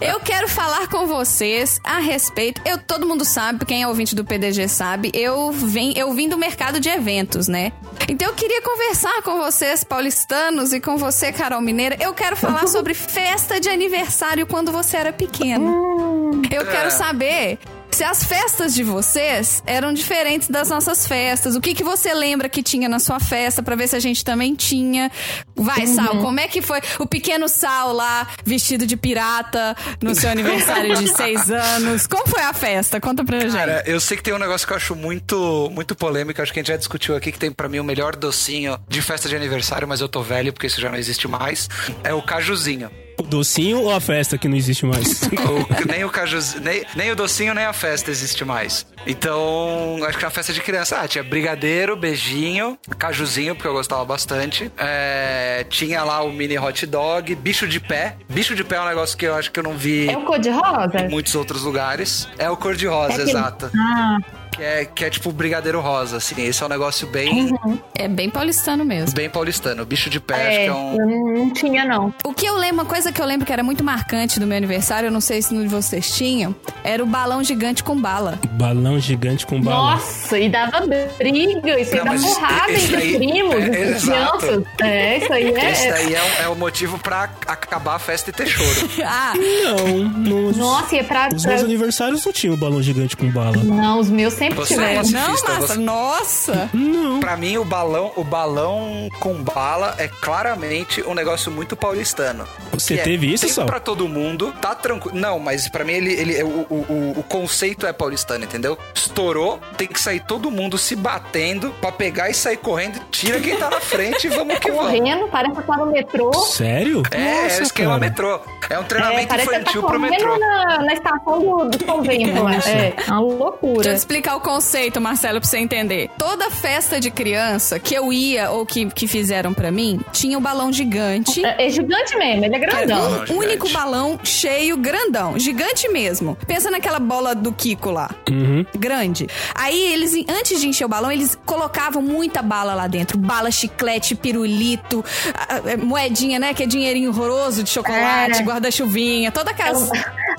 eu quero falar com vocês a respeito. Eu, todo mundo sabe, quem é ouvinte do PDG sabe, eu vim, eu vim do mercado de eventos, né? Então eu queria conversar com vocês, paulistanos, e com você, Carol Mineira. Eu quero falar sobre festa de aniversário quando você era pequeno. Eu quero saber. Se as festas de vocês eram diferentes das nossas festas, o que que você lembra que tinha na sua festa pra ver se a gente também tinha? Vai, Sal, como é que foi o pequeno Sal lá vestido de pirata no seu aniversário de seis anos? Como foi a festa? Conta pra gente. Cara, eu sei que tem um negócio que eu acho muito, muito polêmico, acho que a gente já discutiu aqui, que tem pra mim o melhor docinho de festa de aniversário, mas eu tô velho porque isso já não existe mais. É o cajuzinho. O docinho ou a festa que não existe mais? O- nem o cajuzinho, nem, nem o docinho, nem a festa existe mais. Então, acho que na festa de criança, ah, tinha brigadeiro, beijinho, cajuzinho, porque eu gostava bastante. É, tinha lá o mini hot dog, bicho de pé. Bicho de pé é um negócio que eu acho que eu não vi É o cor de rosa? em muitos outros lugares. É o cor-de-rosa, É aquele- exato. Ah, Que é, que é tipo brigadeiro rosa, assim. Esse é um negócio bem, É bem paulistano mesmo. bem paulistano. Bicho de pé, acho é, que é um. eu não, não tinha, não. O que eu lembro, uma coisa que eu lembro que era muito marcante do meu aniversário, eu não sei se no de vocês tinham, era o balão gigante com bala. Balão gigante com bala. Nossa, e dava briga, isso aí Não, dava porrada entre daí- primos, é, entre exato. crianças. É, isso aí é. Esse daí é, o- é o motivo pra acabar a festa e ter choro. ah, Não, nos, Nossa, e é pra. os pra- meus aniversários não tinha o balão gigante com bala. Não, os meus sempre Você tiveram. é não, pacifista, massa, você- nossa. Não. Pra mim, o balão, o balão com bala é claramente um negócio muito paulistano. Você Que é, teve isso, tem Sal? pra todo mundo, tá tranquilo. Não, mas pra mim ele, ele o, o, o- o conceito é paulistano, entendeu? Estourou, tem que sair todo mundo se batendo pra pegar e sair correndo. Tira quem tá na frente e vamos que vamos. Correndo, parece que tá no metrô. Sério? É, é o Nossa, esquema cara. metrô. É um É, treinamento parece que tá infantil pro correndo metrô. na, na estação do, do convento lá. É, uma Deixa eu loucura. explicar o conceito, Marcelo, pra você entender. Toda festa de criança que eu ia ou que, que fizeram pra mim, tinha um balão gigante. É, é gigante mesmo, ele é era grandão. Um gigante. único balão cheio, grandão. Gigante mesmo. Pensa naquela bola do Kiko lá. Uhum. Grande. Aí eles, antes de encher o balão, eles colocavam muita bala lá dentro. Bala, chiclete, pirulito, ah, moedinha, né? Que é dinheirinho horroroso de chocolate, É. guarda-chuvinha, toda aquelas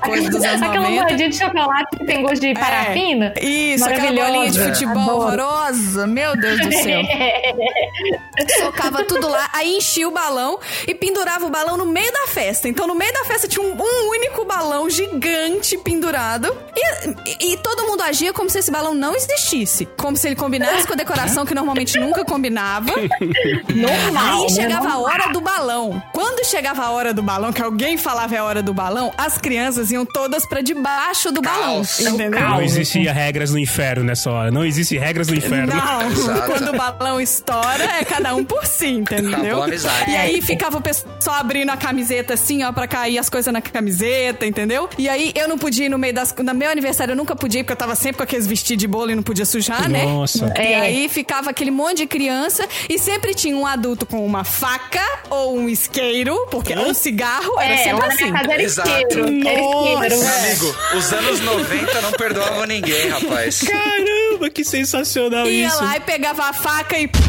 coisas dos anos Aquela 90. moedinha de chocolate que tem gosto de parafina. É, isso, aquela bolinha de Maravilhosa. futebol Adoro. horrorosa. Meu Deus do céu. Socava tudo lá, aí enchia o balão e pendurava o balão no meio da festa. Então, no meio da festa tinha um, um único balão gigante pendurado. E E, e todo mundo agia como se esse balão não existisse. Como se ele combinasse com a decoração que normalmente nunca combinava. Normal. Aí né? chegava a Normal. hora do balão. Quando chegava a hora do balão, que alguém falava é a hora do balão, as crianças iam todas pra debaixo do balão. Caos. Entendeu? Não existia regras no inferno nessa hora. Não existe regras no inferno. Não, Exato. quando o balão estoura, é cada um por si, entendeu? Acabou a amizade. E aí ficava o pessoal abrindo a camiseta assim, ó, pra cair as coisas na camiseta, entendeu? E aí eu não podia ir no meio das. No meu aniversário eu nunca podia, ir, porque eu tava sempre com aqueles vestidos de bolo e não podia sujar, né? Nossa. E É. aí ficava aquele monte de criança e sempre tinha um adulto com uma faca ou um isqueiro, porque um cigarro era É, sempre assim. minha casa era Exato. isqueiro. Era isqueiro. Meu amigo, os anos 90 não perdoavam ninguém, rapaz. Caramba, que sensacional Ia isso. lá e pegava a faca e pum,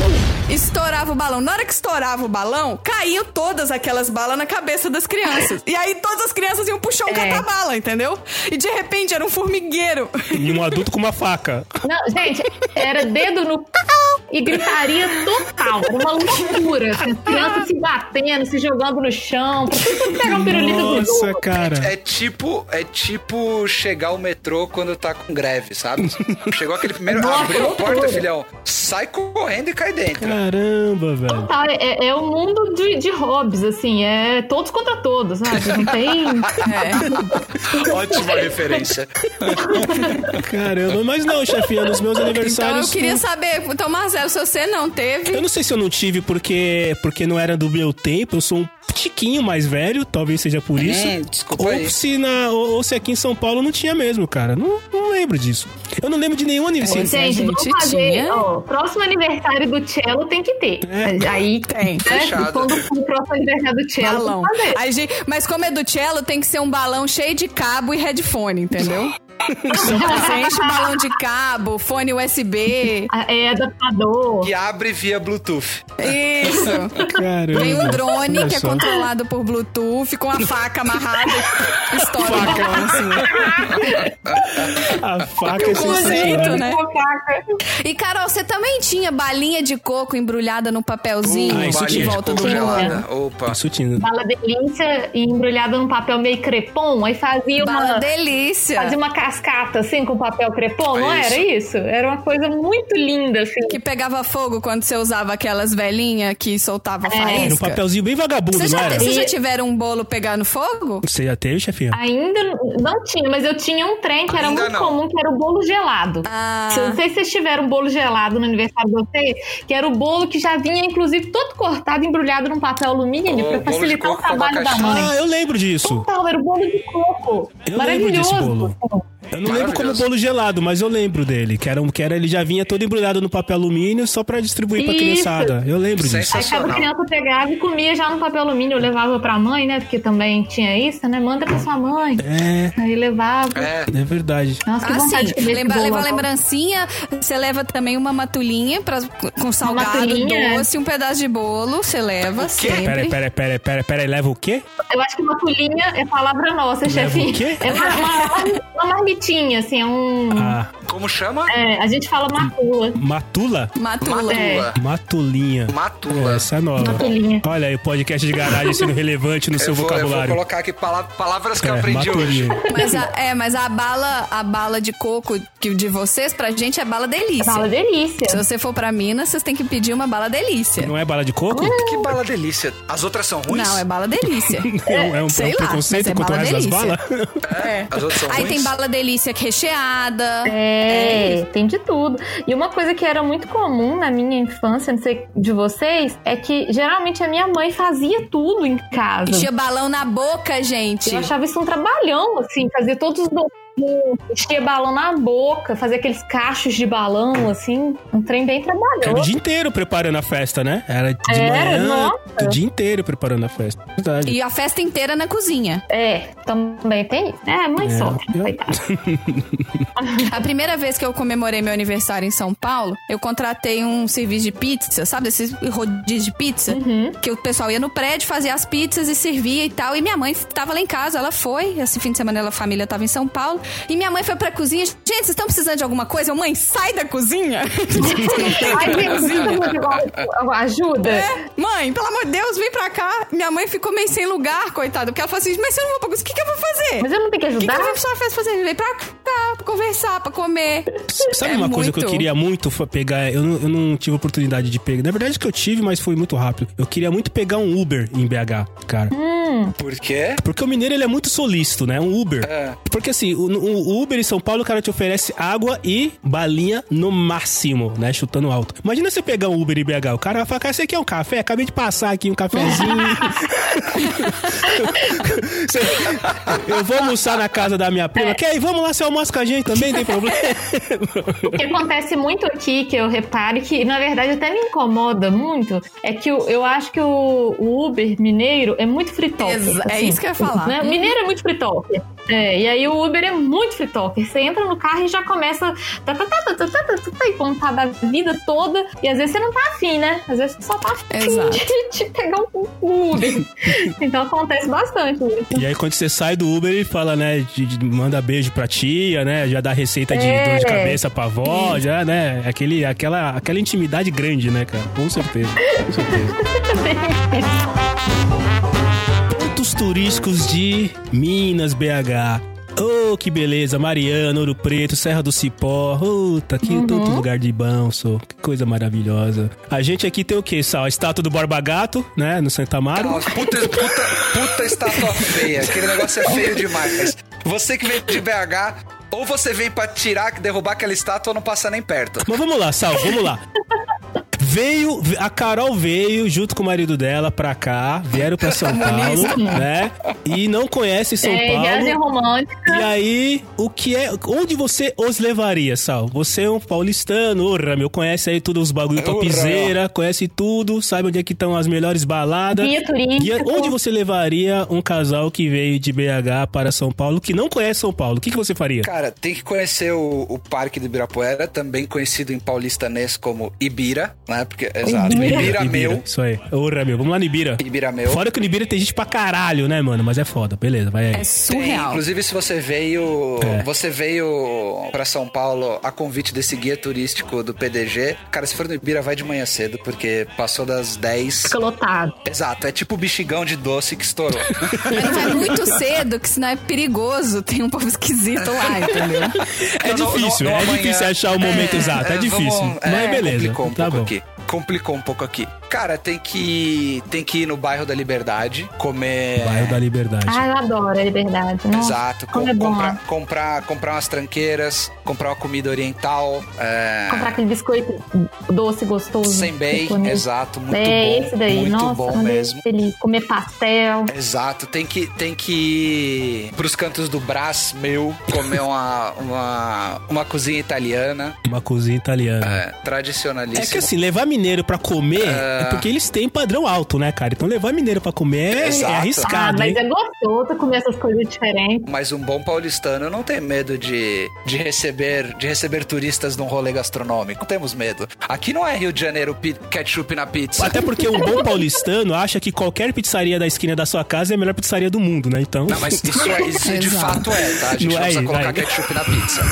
estourava o balão. Na hora que estourava o balão, caíam todas aquelas balas na cabeça das crianças. E aí todas as crianças iam puxar um É. catabala, entendeu? E de repente era um formigueiro. E um adulto com uma faca. Não, gente, era dedo no e gritaria total. Uma loucura. Assim, as crianças se batendo, se jogando no chão. Sempre pegar um pirulito do Nossa, jogo. cara. É tipo, é tipo chegar ao metrô quando tá com greve, sabe? Chegou aquele primeiro. Nossa, abriu a loucura. porta, filhão. Sai correndo e cai dentro. Caramba, velho. Tá, é, é o mundo de, de hobbies, assim, é todos contra todos, sabe? Não tem. É. Ótima referência. Caramba, mas não, chefinha, nos meus Então aniversários. eu queria não- saber, então Marcelo, se você não teve. Eu não sei se eu não tive porque, porque não era do meu tempo, eu sou um tiquinho mais velho, talvez seja por isso. Hum, desculpa ou, aí. se na, ou, ou se aqui em São Paulo não tinha mesmo, cara. Não, não lembro disso. Eu não lembro de nenhum aniversário. É, Gente, vamos gente, fazer. tinha. Ó, próximo aniversário do Cello tem que ter. É. Aí, Tem. né, Fechado. quando o próximo aniversário do Cello, Balão. tem que fazer. Aí, gente, mas como é do cello, tem que ser um balão cheio de cabo e headphone, entendeu? Você enche o balão de cabo, fone USB. É adaptador. Que abre via Bluetooth. Isso. Caramba. Tem um drone Olha que é controlado por Bluetooth, com a faca amarrada e estoura o balão, assim. A faca é sensacional. né? E, Carol, você também tinha balinha de coco embrulhada no papelzinho Ah, isso em tinha. volta do Tinha. bolo? congelada. Opa. Isso tinha. Bala delícia e embrulhada num papel meio crepom, aí fazia Bala uma. delícia. Fazia uma cascata assim com papel crepom, não É era isso? Era uma coisa muito linda, assim. Que pegava fogo quando você usava aquelas velhinhas que soltava É. faísca. Era um papelzinho bem vagabundo, Vocês não já, era? vocês já tiveram um bolo pegando fogo? Você já teve, chefinha? Ainda não tinha, mas eu tinha um trem que era Ainda muito não. comum, que era o bolo gelado. Ah. Se- Não sei se vocês tiveram um bolo gelado no aniversário de vocês, que era o bolo que já vinha, inclusive, todo cortado, embrulhado num papel alumínio O pra facilitar o trabalho da mãe. Ah, eu lembro disso. Total, era o bolo de coco. Eu Maravilhoso. Eu não lembro como bolo gelado, mas eu lembro dele. Que era, um- que era ele já vinha todo embrulhado no papel alumínio só pra distribuir pra Isso. criançada. Eu lembro disso. Aí cada criança pegava e comia já no papel alumínio, eu levava pra mãe, né? Porque também tinha isso, né? Manda pra sua mãe. É, Aí levava. É. é verdade. Nossa, que Ah, vontade sim. de comer esse Lembra, leva lembrancinha, você leva também uma matulinha pra, com salgado matulinha, doce, um pedaço de bolo, você leva sempre. Pera, pera, pera, pera, pera, leva o quê? Eu acho que uma pulinha é palavra nossa, chefinho. o quê? É uma, uma, uma marmitinha, assim, é um. Ah, Como chama? É, a gente fala matula. matula? Matula. É. Matulinha. Matula. Essa é nova. Matulinha. Olha aí, o podcast de garagem sendo relevante no seu eu, vou, eu vou vocabulário. colocar aqui pala- palavras que eu É, aprendi hoje. matulinha. Mas a, é, mas a bala, a bala de coco que de vocês, pra gente é bala delícia. Fala delícia. Se você for pra Minas, vocês têm que pedir uma bala delícia. Não é bala de coco? Que bala delícia. As outras são ruins? Não, é bala delícia. É, um- é um, é sei um lá, preconceito é contra o bala resto das balas? É. As outras são Aí ruins? tem bala delícia recheada. É, tem de tudo. E uma coisa que era muito comum na minha infância, não sei de vocês, é que geralmente a minha mãe fazia tudo em casa. Enchia balão na boca, gente. Eu achava isso um trabalhão, assim, fazia todos os enchia balão na boca, fazia aqueles cachos de balão, assim, um trem bem Era o trabalhoso. dia inteiro preparando a festa, né? Era de Era, manhã, nossa. o dia inteiro preparando a festa. Verdade. E a festa inteira na cozinha. É, também tem. É, mãe É, sofre, eu- coitada. A primeira vez que eu comemorei meu aniversário em São Paulo, eu contratei um serviço de pizza, sabe? Esses rodízios de pizza. Uhum. Que o pessoal ia no prédio, fazia as pizzas e servia e tal. E minha mãe tava lá em casa, ela foi. Esse fim de semana ela, a família tava em São Paulo. E minha mãe foi pra cozinha. Gente, vocês estão precisando de alguma coisa? Eu, mãe, sai da cozinha! Ai, gente, muito- ajuda. É, mãe, pelo amor de Deus, vem pra cá. Minha mãe ficou meio sem lugar, coitada. Porque ela falou assim, mas se eu não vou pra cozinha, o que, que eu vou fazer? Mas eu não tenho que O que, que ajudar? eu vou pra sua festa fazer? Vem pra cá, pra conversar, pra comer. Sabe É uma coisa que eu muito. queria muito pegar? Eu não, eu não tive oportunidade de pegar. Na verdade, que eu tive, mas foi muito rápido. Eu queria muito pegar um Uber em BH, cara. Por quê? Porque o mineiro ele é muito solícito, né? Um Uber. É. Porque assim, o, o Uber em São Paulo, o cara te oferece água e balinha no máximo, né? Chutando alto. Imagina você pegar um Uber em BH, o cara vai falar, cara, você quer um café? Acabei de passar aqui um cafezinho. Eu vou almoçar na casa da minha prima. Quer ir? Vamos lá, você almoça com a gente também, tem problema. O que acontece muito aqui, que eu reparo, e que na verdade até me incomoda muito, é que eu, eu acho que o, o Uber mineiro é muito fritoque. Exa- é isso que eu ia falar. Né? O mineiro é muito fritoque. É, e aí o Uber é muito fritoque. Você entra no carro e já começa tá, tá, tá, tá, tá, tá, tá, tá, e contar da vida toda. E às vezes você não tá afim, né? Às vezes você só tá afim Exato. de, de pegar um um Uber. então acontece bastante isso. E aí, quando você sai do Uber, ele fala, né? de- de- manda beijo pra tia, né? Já dá receita de É. dor de cabeça pra avó, já, né? Aquele, aquela, aquela intimidade grande, né, cara? Com certeza. Com certeza. Turísticos de Minas, BH. Oh, que beleza, Mariana, Ouro Preto, Serra do Cipó. Puta, que tanto lugar de bom, sou. Que coisa maravilhosa. A gente aqui tem o quê, Sal? A estátua do Borba Gato, né? No Santa Amaro. Nossa, puta, puta, puta estátua feia. Aquele negócio é feio demais. Você que vem de BH, ou você vem pra tirar, derrubar aquela estátua ou não passa nem perto. Mas vamos lá, Sal, vamos lá. Veio, a Carol veio junto com o marido dela pra cá, vieram pra São Paulo, né? E não conhece São É, Paulo. romântica. E aí, o que é. Onde você os levaria, Sal? Você é um paulistano, orra, meu, conhece aí todos os bagulho topzeira, conhece tudo, sabe onde é que estão as melhores baladas. Guia turístico. Guia- onde você levaria um casal que veio de BH para São Paulo, que não conhece São Paulo? O que, que você faria? Cara, tem que conhecer o, o Parque do Ibirapuera, também conhecido em paulistanês como Ibira, né? Porque, exato, Ibira, meu. Isso aí. Orra, meu. Vamos lá no Ibira. Ibira meu. Fora que no Ibira tem gente pra caralho, né, mano? Mas é foda. Beleza, vai aí. É Tem, surreal. inclusive, se você veio. É. Você veio pra São Paulo a convite desse guia turístico do PDG. Cara, se for no Ibira, vai de manhã cedo, porque passou das 10. Fica lotado. Exato, é tipo o bexigão de doce que estourou. Mas vai muito cedo, que senão é perigoso. Tem um povo esquisito lá, entendeu? É Não, difícil, não, é amanhã- difícil achar o momento exato. É, difícil. vamos- Mas é, beleza. Complicou um tá pouco bom. aqui. Complicou um pouco aqui. Cara, tem que tem que ir no bairro da Liberdade, comer. Bairro da Liberdade. Ah, eu adoro a liberdade. Nossa, Exato, como com- é bom. comprar, comprar, comprar umas tranqueiras, comprar uma comida oriental, é, Comprar aquele biscoito doce, gostoso. sem bem, japonês. exato, muito é bom, esse daí, muito nossa, bom mesmo. delícia. Comer pastel. Exato, tem que, tem que ir pros cantos do Brás, meu, comer uma, uma, uma cozinha italiana, Uma cozinha italiana. é, tradicionalíssima. É que assim, levar mineiro pra comer é... porque eles têm padrão alto, né, cara? Então levar mineiro pra comer é, Exato. é Ah, arriscado, mas hein? é gostoso comer essas coisas diferentes. Mas um bom paulistano não tem medo de, de, receber, de receber turistas num rolê gastronômico. Não temos medo. Aqui não é Rio de Janeiro ketchup na pizza. Até porque um bom paulistano acha que qualquer pizzaria da esquina da sua casa é a melhor pizzaria do mundo, né? Então. Não, mas isso, é, isso de fato é, tá? A gente Não não, é precisa aí, colocar vai. ketchup na pizza.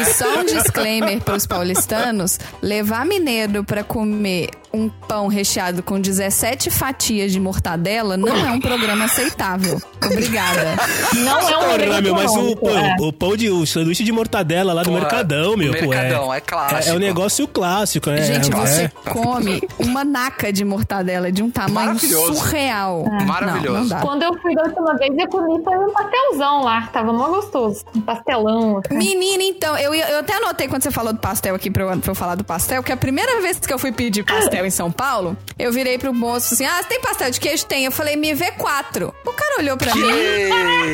E só um disclaimer pros paulistanos: levar mineiro pra comer um pão recheado com 17 fatias de mortadela não é um programa aceitável. Obrigada. Não é um rolê meu, mas o, pô, é. o pão de o sanduíche de mortadela lá do Porra, Mercadão, meu. pô, Mercadão, é é, clássico. É, o negócio clássico, né? Gente, é, você é. come uma naca de mortadela de um tamanho Maravilhoso. surreal. Maravilhoso. Não, não dá. Quando eu fui da última vez, eu comi foi um pastelzão lá. Tava mó gostoso. Um pastelão. assim. Menina, então, eu, eu até anotei quando você falou do pastel aqui pra eu, pra eu falar do pastel, que a primeira vez que eu fui pedir pastel em São Paulo, eu virei pro moço assim: Ah, você tem pastel de queijo? Tem. Eu falei, me vê quatro. O cara olhou pra mim. Ei!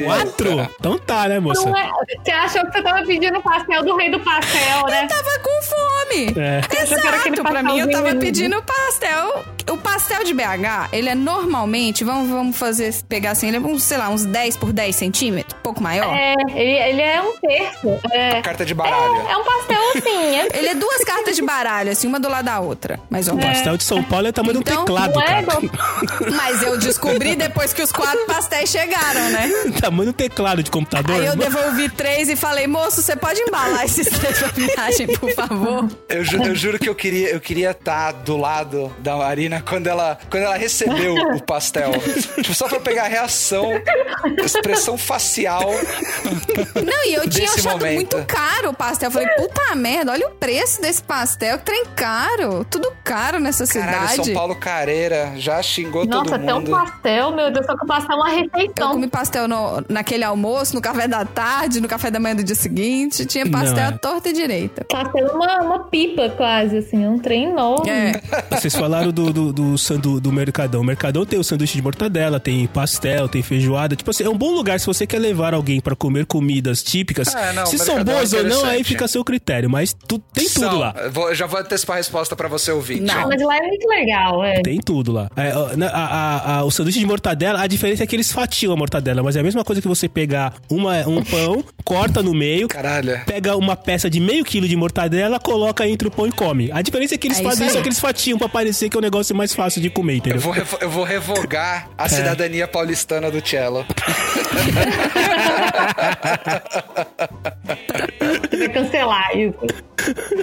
Quatro? Então tá, né, moça? Não é- Você achou que você tava pedindo pastel do rei do pastel, né? Tava com fome. É. que Exato, pra mim eu tava pedindo pastel. O pastel de BH, ele é normalmente, vamos, vamos fazer, pegar assim, ele é uns, sei lá, uns 10 por 10 centímetros, um pouco maior. É, ele, ele é um terço. É, Carta de baralho. é, é um pastel assim. É, Ele é duas cartas de baralho, assim, uma do lado da outra. Mais ou O pastel de São Paulo é o tamanho Então, de um teclado, não é, cara. Mas eu descobri depois que os quatro pastéis chegaram, né? tamanho do teclado de computador. Aí eu devolvi três e falei, moço, você pode embalar esses três pra viagem, por favor? Eu, ju- eu juro que eu queria eu queria estar do lado da Marina Marina quando ela, quando ela recebeu o pastel. tipo, só pra pegar a reação, expressão facial. Não, e eu tinha Desse achado momento. muito caro o pastel. Eu falei, puta merda, olha o preço desse pastel. Que trem caro. Tudo caro nessa Caralho, cidade. São Paulo careira, já xingou Nossa, todo até um mundo. pastel, meu Deus, só que o pastel é uma Eu refeição. comi pastel no- naquele almoço, no café da tarde, no café da manhã do dia seguinte. Tinha pastel Não, é. à torta e direita. Pastel é uma, uma pipa quase, assim, é um trem enorme. É. Vocês falaram do, do, do, sandu, do Mercadão. O Mercadão tem o sanduíche de mortadela, tem pastel, tem feijoada. Tipo assim, é um bom lugar se você quer levar alguém pra comer comidas típicas. É, não, se são é boas ou não, aí fica a seu critério. Mas tu, tem tudo São. lá. Eu vou- já vou antecipar a resposta pra você ouvir. Ah, mas lá é muito legal, é. Tem tudo lá. É, a- a- a- o sanduíche de mortadela, a diferença é que eles fatiam a mortadela, mas é a mesma coisa que você pegar uma, um pão, corta no meio, Caralho. pega uma peça de meio quilo de mortadela, coloca entre o pão e come. A diferença é que eles É fazem isso aí. que eles fatiam pra parecer que é um negócio mais fácil de comer, Eu entendeu? vou, revo- eu vou revogar É. a cidadania paulistana do Cello. Vai cancelar isso.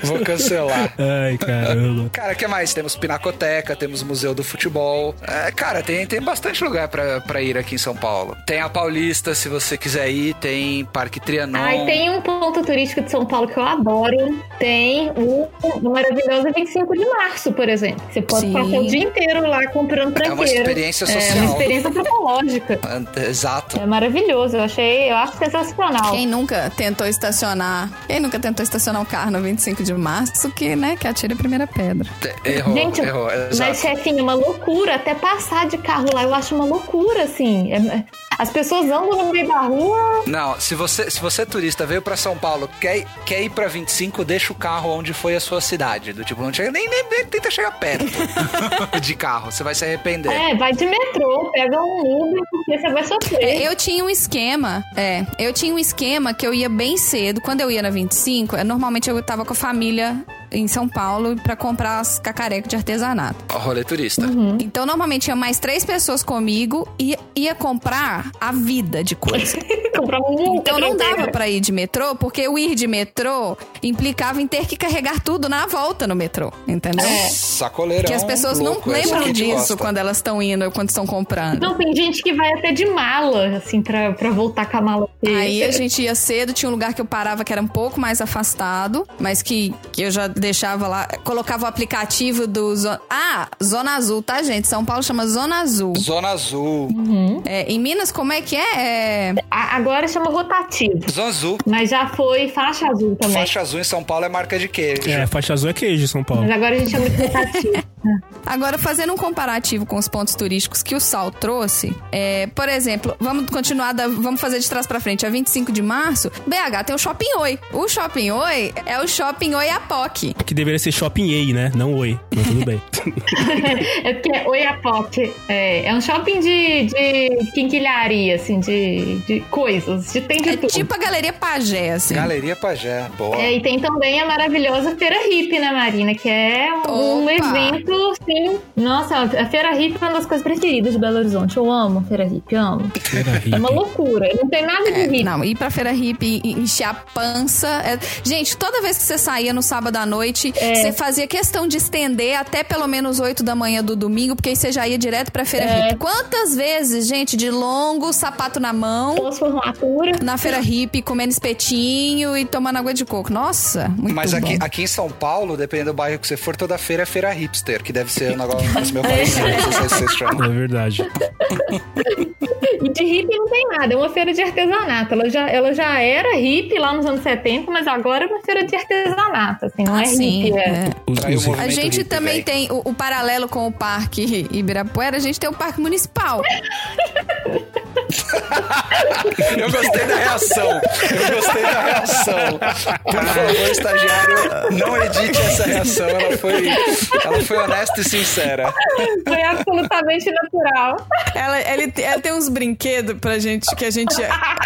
Vou cancelar. Ai, caramba. Cara, o que mais? Temos Pinacoteca, temos Museu do Futebol. É, cara, tem, tem bastante lugar pra, pra ir aqui em São Paulo. Tem a Paulista, se você quiser ir. Tem Parque Trianon. Ai, tem um ponto turístico de São Paulo que eu adoro. Tem o, o maravilhoso 25 de março, por exemplo. Você pode Sim. O dia inteiro lá comprando tranqueira. uma experiência É social. uma experiência antropológica. Exato. É maravilhoso. Eu achei, eu acho sensacional. Quem nunca tentou estacionar? Quem nunca tentou estacionar um carro no 25 de março, que, né, que atira a primeira pedra. Errou, Gente, errou. mas Exato. chefinho, é uma loucura. Até passar de carro lá, eu acho uma loucura, assim. É- as pessoas andam no meio da rua. Não, se você, se você é turista, veio pra São Paulo, quer, quer ir pra 25, deixa o carro onde foi a sua cidade. Do tipo, não chega, nem, nem, nem tenta chegar perto de carro, você vai se arrepender. É, vai de metrô, pega um Uber, porque você vai sofrer. É, eu tinha um esquema, é, eu tinha um esquema que eu ia bem cedo. Quando eu ia na 25, é, normalmente eu tava com a família em São Paulo pra comprar as cacarecos de artesanato. Ó, Rolê turista. Então, normalmente, tinha mais três pessoas comigo e ia comprar a vida de coisa. Então, não dava pra ir de metrô, porque o ir de metrô implicava em ter que carregar tudo na volta no metrô, entendeu? Sacoleirão. Que as pessoas louco, não a lembram disso gosta. quando elas estão indo, quando estão comprando. Não, tem gente que vai até de mala, assim, pra, pra voltar com a mala. Aí a gente ia cedo, tinha um lugar que eu parava que era um pouco mais afastado, mas que, que eu já deixava lá, colocava o aplicativo do. Zo- Ah, Zona Azul, tá, gente? São Paulo chama Zona Azul. Zona Azul. É, em Minas, como é que é? É, Agora chama rotativo, Zona Azul. mas já foi faixa azul também. Faixa azul em São Paulo é marca de queijo. É, faixa azul é queijo, São Paulo. Mas agora a gente chama de rotativo. Agora, fazendo um comparativo com os pontos turísticos que o Sal trouxe, é, por exemplo, vamos continuar, da- vamos fazer de trás pra frente. A 25 de março, BH tem o Shopping Oi. O Shopping Oi é o Shopping Que deveria ser shopping Ei, né? Não oi. Mas tudo bem. é porque é Oiapoque. É, é um shopping de, de quinquilharia, assim, de, de coisas. De, tem de É tudo. tipo a Galeria Pagé, assim. Galeria Pajé. Boa. É, e tem também a maravilhosa Feira Hippie, né, Marina? Que é um, um Opa! evento, sim. Nossa, a Feira Hippie é uma das coisas preferidas de Belo Horizonte. Eu amo a Feira Hippie, amo. Era É uma loucura. Não tem nada de hippie. Não, ir pra feira hippie e encher a pança. é- Gente, toda vez que você saía no sábado à noite, É. você fazia questão de estender até pelo menos 8 da manhã do domingo, porque aí você já ia direto pra feira É. hippie. Quantas vezes, gente, de longo, sapato na mão, Transformatura. na feira hippie, comendo espetinho e tomando água de coco? Nossa, muito Mas bom. aqui, aqui em São Paulo, dependendo do bairro que você for, toda feira é feira hipster, que deve ser um negócio sei se vocês chamam. É verdade. E de hippie não tem nada, é uma feira de artesanato. Ela já, ela já era hippie lá nos anos 70, mas agora é uma feira de artesanato, assim, não é Hippie. É. é. Os, os- A gente também tem o, o paralelo com o Parque Ibirapuera, a gente tem o Parque Municipal. Eu gostei da reação. Eu gostei da reação. Por favor, estagiário, não edite essa reação. Ela foi, ela foi honesta e sincera. Foi absolutamente natural. Ela, ele- ela tem uns brinquedos pra gente que a gente.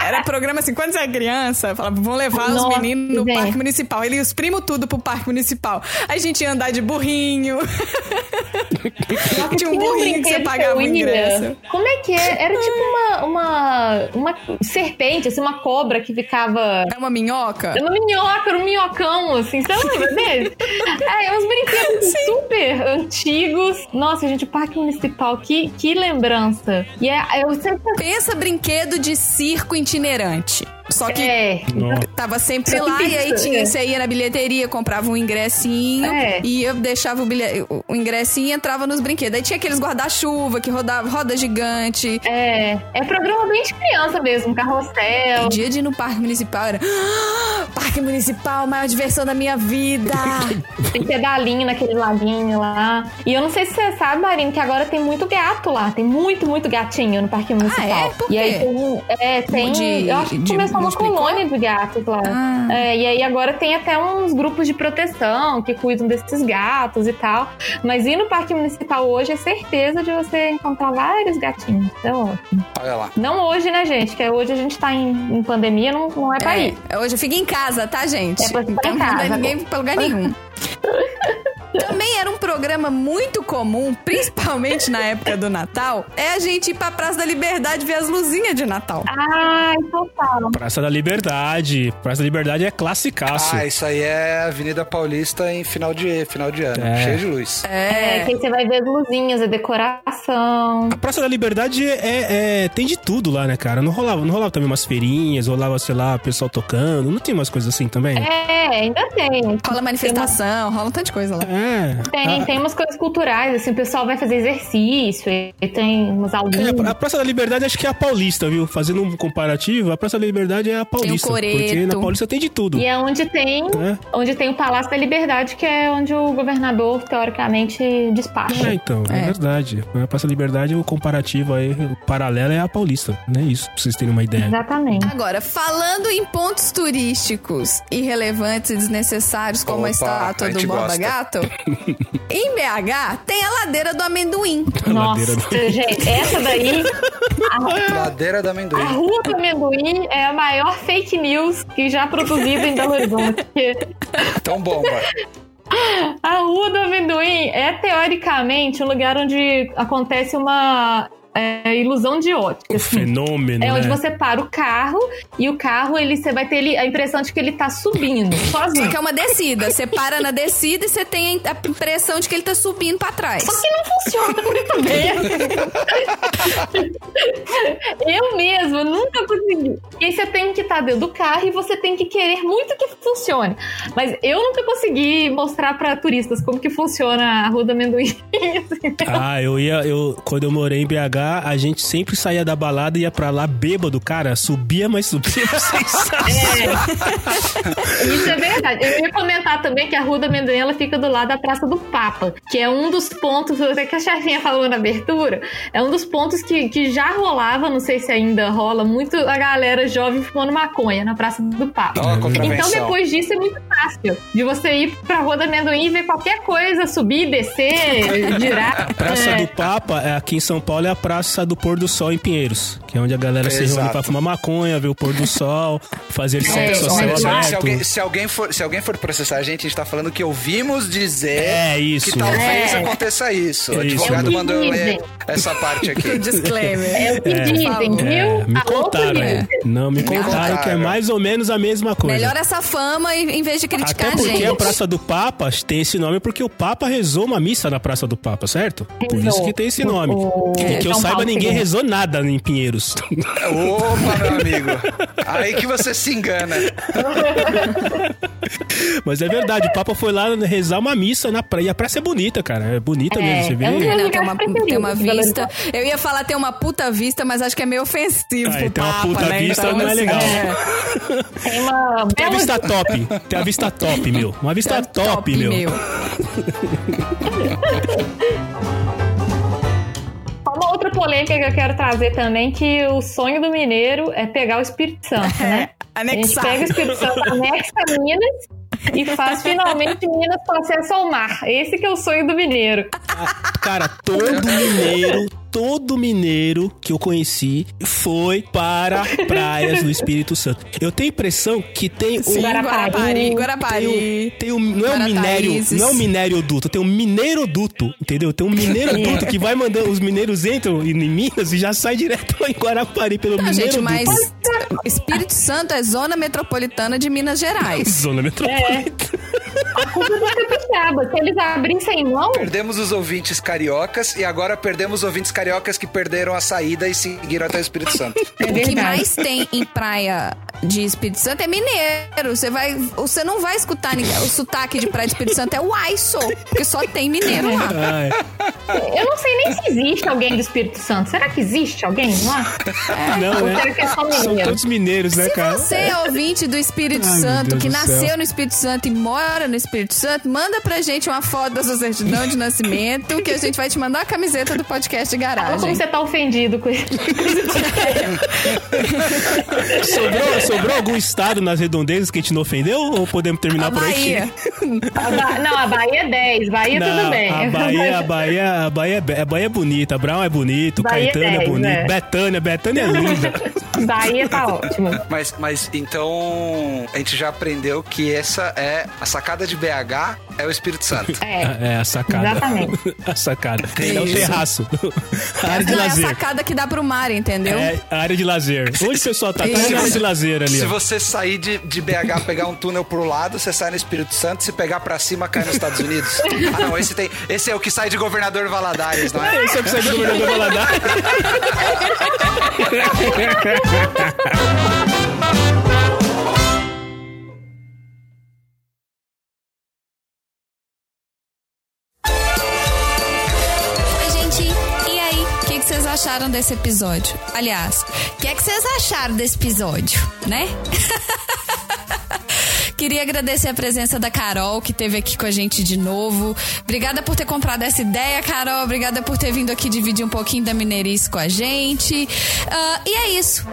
Era programa assim, quando você é criança, falava, vão levar os Nossa, meninos no gente. parque municipal. Ele os primo tudo pro parque municipal. A gente ia andar de burrinho. Nossa, Tinha um burrinho que você pagava o ia. ingresso. Como é que é? Era tipo uma, uma, uma serpente, assim, uma cobra que ficava. É uma minhoca? Era uma minhoca, era um minhocão, assim, você lembra dele? É, uns brinquedos super antigos. Nossa, gente, o Parque Municipal, que, que lembrança. E é, eu sempre. Pensa brinquedo de circo itinerante. Só que É, tava sempre lá e aí tinha, é. você ia na bilheteria, comprava um ingressinho É. e eu deixava o, bilhe, o- ingressinho e entrava nos brinquedos. Aí tinha aqueles guarda-chuva que rodava, roda gigante. é, é programa bem de criança mesmo, carrossel. O dia de ir no parque municipal era "Ah, Parque municipal, maior diversão da minha vida. Tem pedalinho naquele laguinho lá. E eu não sei se você sabe, Marina, que agora tem muito gato lá. Tem muito, muito gatinho no Parque Municipal. é? Por E aí quê? tem. É, tem. De- eu acho que de começou uma colônia de gatos lá. Ah. É, e aí agora tem até uns grupos de proteção que cuidam desses gatos e tal. Mas ir no Parque Municipal hoje é certeza de você encontrar vários gatinhos. É ótimo. Olha lá. Não hoje, né, gente? Que hoje a gente tá em, em pandemia, não, não é pra ir. É, hoje fica em casa, tá, gente? É pra ficar então em não vai casa. ninguém pra lugar nenhum. Também era um programa muito comum, principalmente na época do Natal, é a gente ir pra Praça da Liberdade ver as luzinhas de Natal. Ai, total. Praça da Liberdade. Praça da Liberdade é classicaço. Ah, isso aí é Avenida Paulista em final de, final de ano. É. Cheio de luz. É, que aí você vai ver as luzinhas, a decoração. A Praça da Liberdade é, é- tem de tudo lá, né, cara? Não rolava, não rolava também umas feirinhas, rolava, sei lá, pessoal tocando. Não tem umas coisas assim também? É, ainda tem. Rola manifestação, rola um tanto de coisa lá. É. Tem, a, tem umas coisas culturais, assim, o pessoal vai fazer exercício, e tem umas aulinhas. é, a Praça da Liberdade acho que é a Paulista, viu? Fazendo um comparativo, a Praça da Liberdade é a Paulista. Porque na Paulista tem de tudo. E é onde tem, É. onde tem o Palácio da Liberdade, que é onde o governador, teoricamente, despacha. É, então, é, É. verdade. A Praça da Liberdade, o comparativo aí, o paralelo é a Paulista, né? Isso, pra vocês terem uma ideia. Exatamente. Agora, falando em pontos turísticos irrelevantes e desnecessários, como Opa, a estátua a do Borba. Gato, em BH tem a ladeira do amendoim. ladeira Nossa, gente, essa daí, Ladeira da a amendoim. Rua do Amendoim é a maior fake news que já produzida em Belo Horizonte. Tão bomba. A Rua do Amendoim é, teoricamente, um lugar onde acontece uma é, ilusão de ótica. O assim. fenômeno, É onde né? você para o carro e o carro, ele, você vai ter ele- a impressão de que ele tá subindo, Só sozinho. que é uma descida. Você para na descida e você tem a impressão de que ele tá subindo pra trás. Só que não funciona muito bem. Eu mesma nunca consegui. E aí você tem que estar dentro do carro e você tem que querer muito que funcione. Mas eu nunca consegui mostrar pra turistas como que funciona a Rua do Amendoim. assim. Ah, eu ia. Eu, quando eu morei em BH, a gente sempre saía da balada e ia pra lá bêbado, cara. Subia, mas subia sem Isso é verdade. Eu ia comentar também que a Rua do Amendoim ela fica do lado da Praça do Papa, que é um dos pontos, até que a chefinha falou na abertura, é um dos pontos que, que já rolava, não sei se ainda rola, muito a galera jovem fumando maconha na Praça do Papa. A Então, depois disso, é muito fácil de você ir pra Rua do Amendoim e ver qualquer coisa, subir, descer, girar. Praça É. do Papa, é, aqui em São Paulo, é a Praça do Pôr do Sol em Pinheiros. Que é onde a galera se reúne pra fumar maconha, ver o pôr do sol, fazer sexo a mas céu Se, lá- aberto. se alguém, se, alguém for, se alguém for processar a gente, a gente tá falando que ouvimos dizer É isso. que talvez É. aconteça isso. O É isso. advogado É o que mandou eu ler essa parte aqui. Disclaimer. É o que dizem, viu? É, me Alô, contaram. Não, me contaram contaram. que é mais ou menos a mesma coisa. Melhor essa fama em vez de criticar Até a porque gente. a Praça do Papa tem esse nome porque o Papa rezou uma missa na Praça do Papa, certo? Por isso que tem esse nome. Que eu São saiba, Paulo ninguém rezou nada em Pinheiros. Opa, meu amigo. Aí que você se engana. Mas é verdade, o Papa foi lá rezar uma missa na praia. E a praça é bonita, cara. É bonita É, mesmo, você vê. é um É, não, tem uma, preferido tem uma vista. Eu ia falar ter uma puta vista, mas acho que é meio ofensivo Ah, pro tem uma Papa, puta né? vista, Então, não é assim, legal. é. Tem uma Tem a vista top. Tem a vista top, meu. Uma vista top, meu. Uma outra polêmica que eu quero trazer também, que o sonho do mineiro é pegar o Espírito Santo, né? A gente Anexar. pega o Espírito Santo, anexa Minas e faz finalmente Minas com acesso ao mar. Esse que é o sonho do mineiro. Cara, todo mineiro, todo mineiro que eu conheci foi para praias do Espírito Santo. Eu tenho impressão que tem um. Guarapari, Guarapari. Tem um, tem um, não é um minério, não é um minério duto, tem um mineiroduto, entendeu? Tem um mineiroduto que vai mandando, os mineiros entram em Minas e já sai direto em Guarapari pelo Não, mineiroduto. gente, mas Espírito Santo é zona metropolitana de Minas Gerais. Zona metropolitana. A culpa é do capixaba. Se eles abrissem mão, Perdemos os ouvintes cariocas e agora perdemos os ouvintes cariocas que perderam a saída e seguiram até o Espírito Santo. é O que verdade. mais tem em praia de Espírito Santo é mineiro. Você vai, você não vai escutar ninguém. O sotaque de praia de Espírito Santo é o aiso, porque só tem mineiro lá. Ai, Eu não sei nem se existe alguém do Espírito Santo. Será que existe alguém lá? não, Ou né? será que é só São mineiro? todos mineiros, né, Se cara? você é ouvinte do Espírito Ai, Santo, que nasceu céu. no Espírito Santo e mora no Espírito Santo, manda pra gente uma foto da sua certidão de nascimento, que a gente vai te mandar a camiseta do podcast de Olha como garagem. você tá ofendido com isso. Sobrou, sobrou algum estado nas redondezas que a gente não ofendeu? Ou podemos terminar A por aqui? Bahia. A Ba- Não, a Bahia é 10. Bahia Não, tudo bem. A Bahia, a Bahia, a Bahia, é a Bahia é bonita, Brown é bonito, Bahia Caetano é 10, bonito, é. Betânia, Betânia é linda. Bahia tá ótimo. Mas, mas então a gente já aprendeu que essa é a sacada de BH é o Espírito Santo. É. É a sacada. Exatamente. A sacada. É o terraço. A área de Não, é a lazer. sacada que dá pro mar, entendeu? É a área de lazer. Onde o pessoal tá? Tá na área de lazer ali. Se ó. você sair de, de BH, pegar um túnel pro lado, você sai no Espírito Santo. Se pegar pra cima, cai nos Estados Unidos. Ah, não, esse, tem, esse é o que sai de governador Valadares, não é? Esse é o que sai do governador Valadares. acharam desse episódio? Aliás, o que, é que vocês acharam desse episódio, né? Queria agradecer a presença da Carol, que esteve aqui com a gente de novo. Obrigada por ter comprado essa ideia, Carol. Obrigada por ter vindo aqui dividir um pouquinho da mineirice com a gente. Ah, e é isso.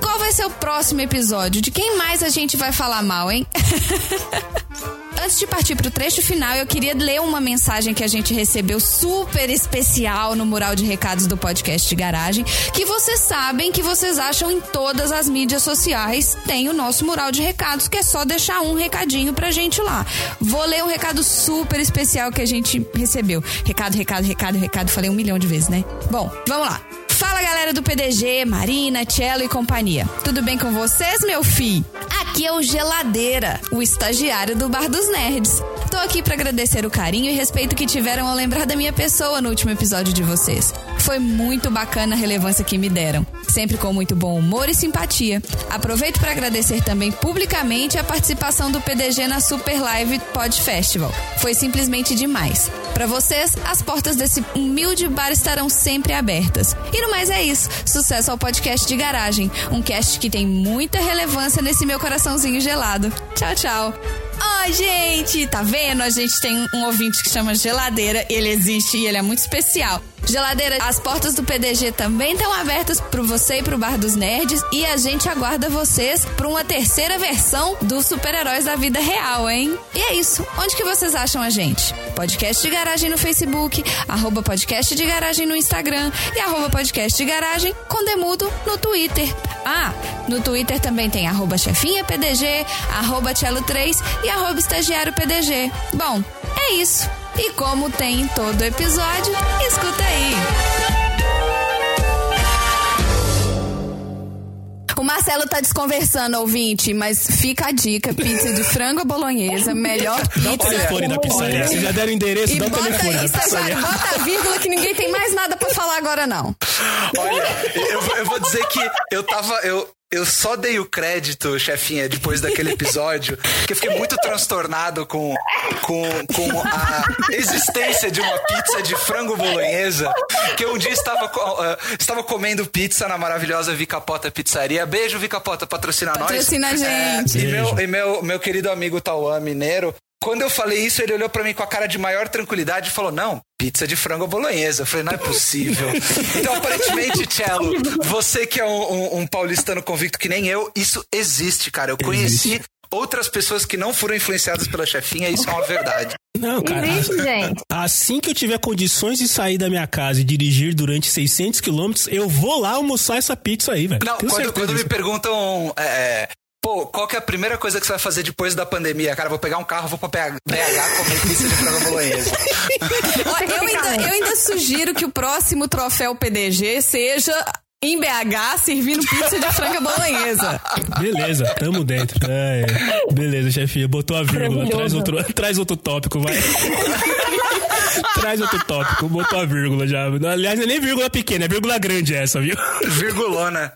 Qual vai ser o próximo episódio? De quem mais a gente vai falar mal, hein? Antes de partir pro trecho final, eu queria ler uma mensagem que a gente recebeu super especial no mural de recados do podcast de garagem, que vocês sabem que vocês acham em todas as mídias sociais. Tem o nosso mural de recados, que é só deixar um recadinho pra gente lá. Vou ler um recado super especial que a gente recebeu. Recado, recado, recado, recado. Falei um milhão de vezes, né? Bom, vamos lá. Fala galera do PDG, Marina, Cello e companhia. Tudo bem com vocês, meu fi? Aqui é o Geladeira, o estagiário do Bar dos Nerds. Tô aqui pra agradecer o carinho e respeito que tiveram ao lembrar da minha pessoa no último episódio de vocês. Foi muito bacana a relevância que me deram, sempre com muito bom humor e simpatia. Aproveito para agradecer também publicamente a participação do PDG na Super Live Pod Festival. Foi simplesmente demais. Para vocês, as portas desse humilde bar estarão sempre abertas. E no mais é isso. Sucesso ao podcast de garagem, um cast que tem muita relevância nesse meu coraçãozinho gelado. Tchau, tchau. Ó, gente, tá vendo? A gente tem um ouvinte que chama Geladeira, ele existe e ele é muito especial. Geladeira, as portas do PDG também estão abertas pro você e pro Bar dos Nerds e a gente aguarda vocês pra uma terceira versão dos super-heróis da vida real, hein? E é isso. Onde que vocês acham a gente? Podcast de Garagem no Facebook, arroba podcast de garagem no Instagram e arroba podcast de garagem com demudo no Twitter. Ah, no Twitter também tem arroba chefinha PDG, arroba Cello3 e arroba estagiário PDG. Bom, é isso. E como tem em todo episódio, escuta aí. O Marcelo tá desconversando, ouvinte, mas fica a dica: pizza de frango bolonhesa, melhor Dá o pizza. telefone da pizzaria. Vocês já deram o endereço, E dá o bota telefone aí, da pizzaria. bota a vírgula que ninguém tem mais nada pra falar agora, não. Olha, eu, vou- eu vou dizer que eu tava. Eu, eu só dei o crédito, chefinha, depois daquele episódio, que eu fiquei muito transtornado com, com, com a existência de uma pizza de frango bolonhesa. Que eu um dia estava, ah, estava comendo pizza na maravilhosa Vicapota Pizzaria. Beijo, Vicapota, patrocina, nós. Patrocina a gente. É, e Beijo. meu, e meu, meu querido amigo Tauan Mineiro. Quando eu falei isso, ele olhou pra mim com a cara de maior tranquilidade e falou: Não, pizza de frango bolonhesa. Eu falei: Não é possível. então, aparentemente, Cello, você que é um, um- um paulistano convicto que nem eu, isso existe, cara. Eu conheci outras pessoas que não foram influenciadas pela chefinha, isso é uma verdade. Não, cara. Existe. Assim que eu tiver condições de sair da minha casa e dirigir durante 600 quilômetros, eu vou lá almoçar essa pizza aí, velho. Não, Tenho quando, quando me perguntam. é, é, Pô, qual que é a primeira coisa que você vai fazer depois da pandemia? Cara, vou pegar um carro, vou pra BH comer pizza de frango bolonhesa. Eu, ainda, eu ainda sugiro que o próximo troféu PDG seja em BH servindo pizza de franga bolonhesa. Beleza, tamo dentro. É, é. Beleza, chefinha. Botou a vírgula. Traz outro, traz outro tópico, vai. traz outro tópico. Botou a vírgula já. Aliás, não é nem vírgula pequena, é vírgula grande essa, viu? Virgulona.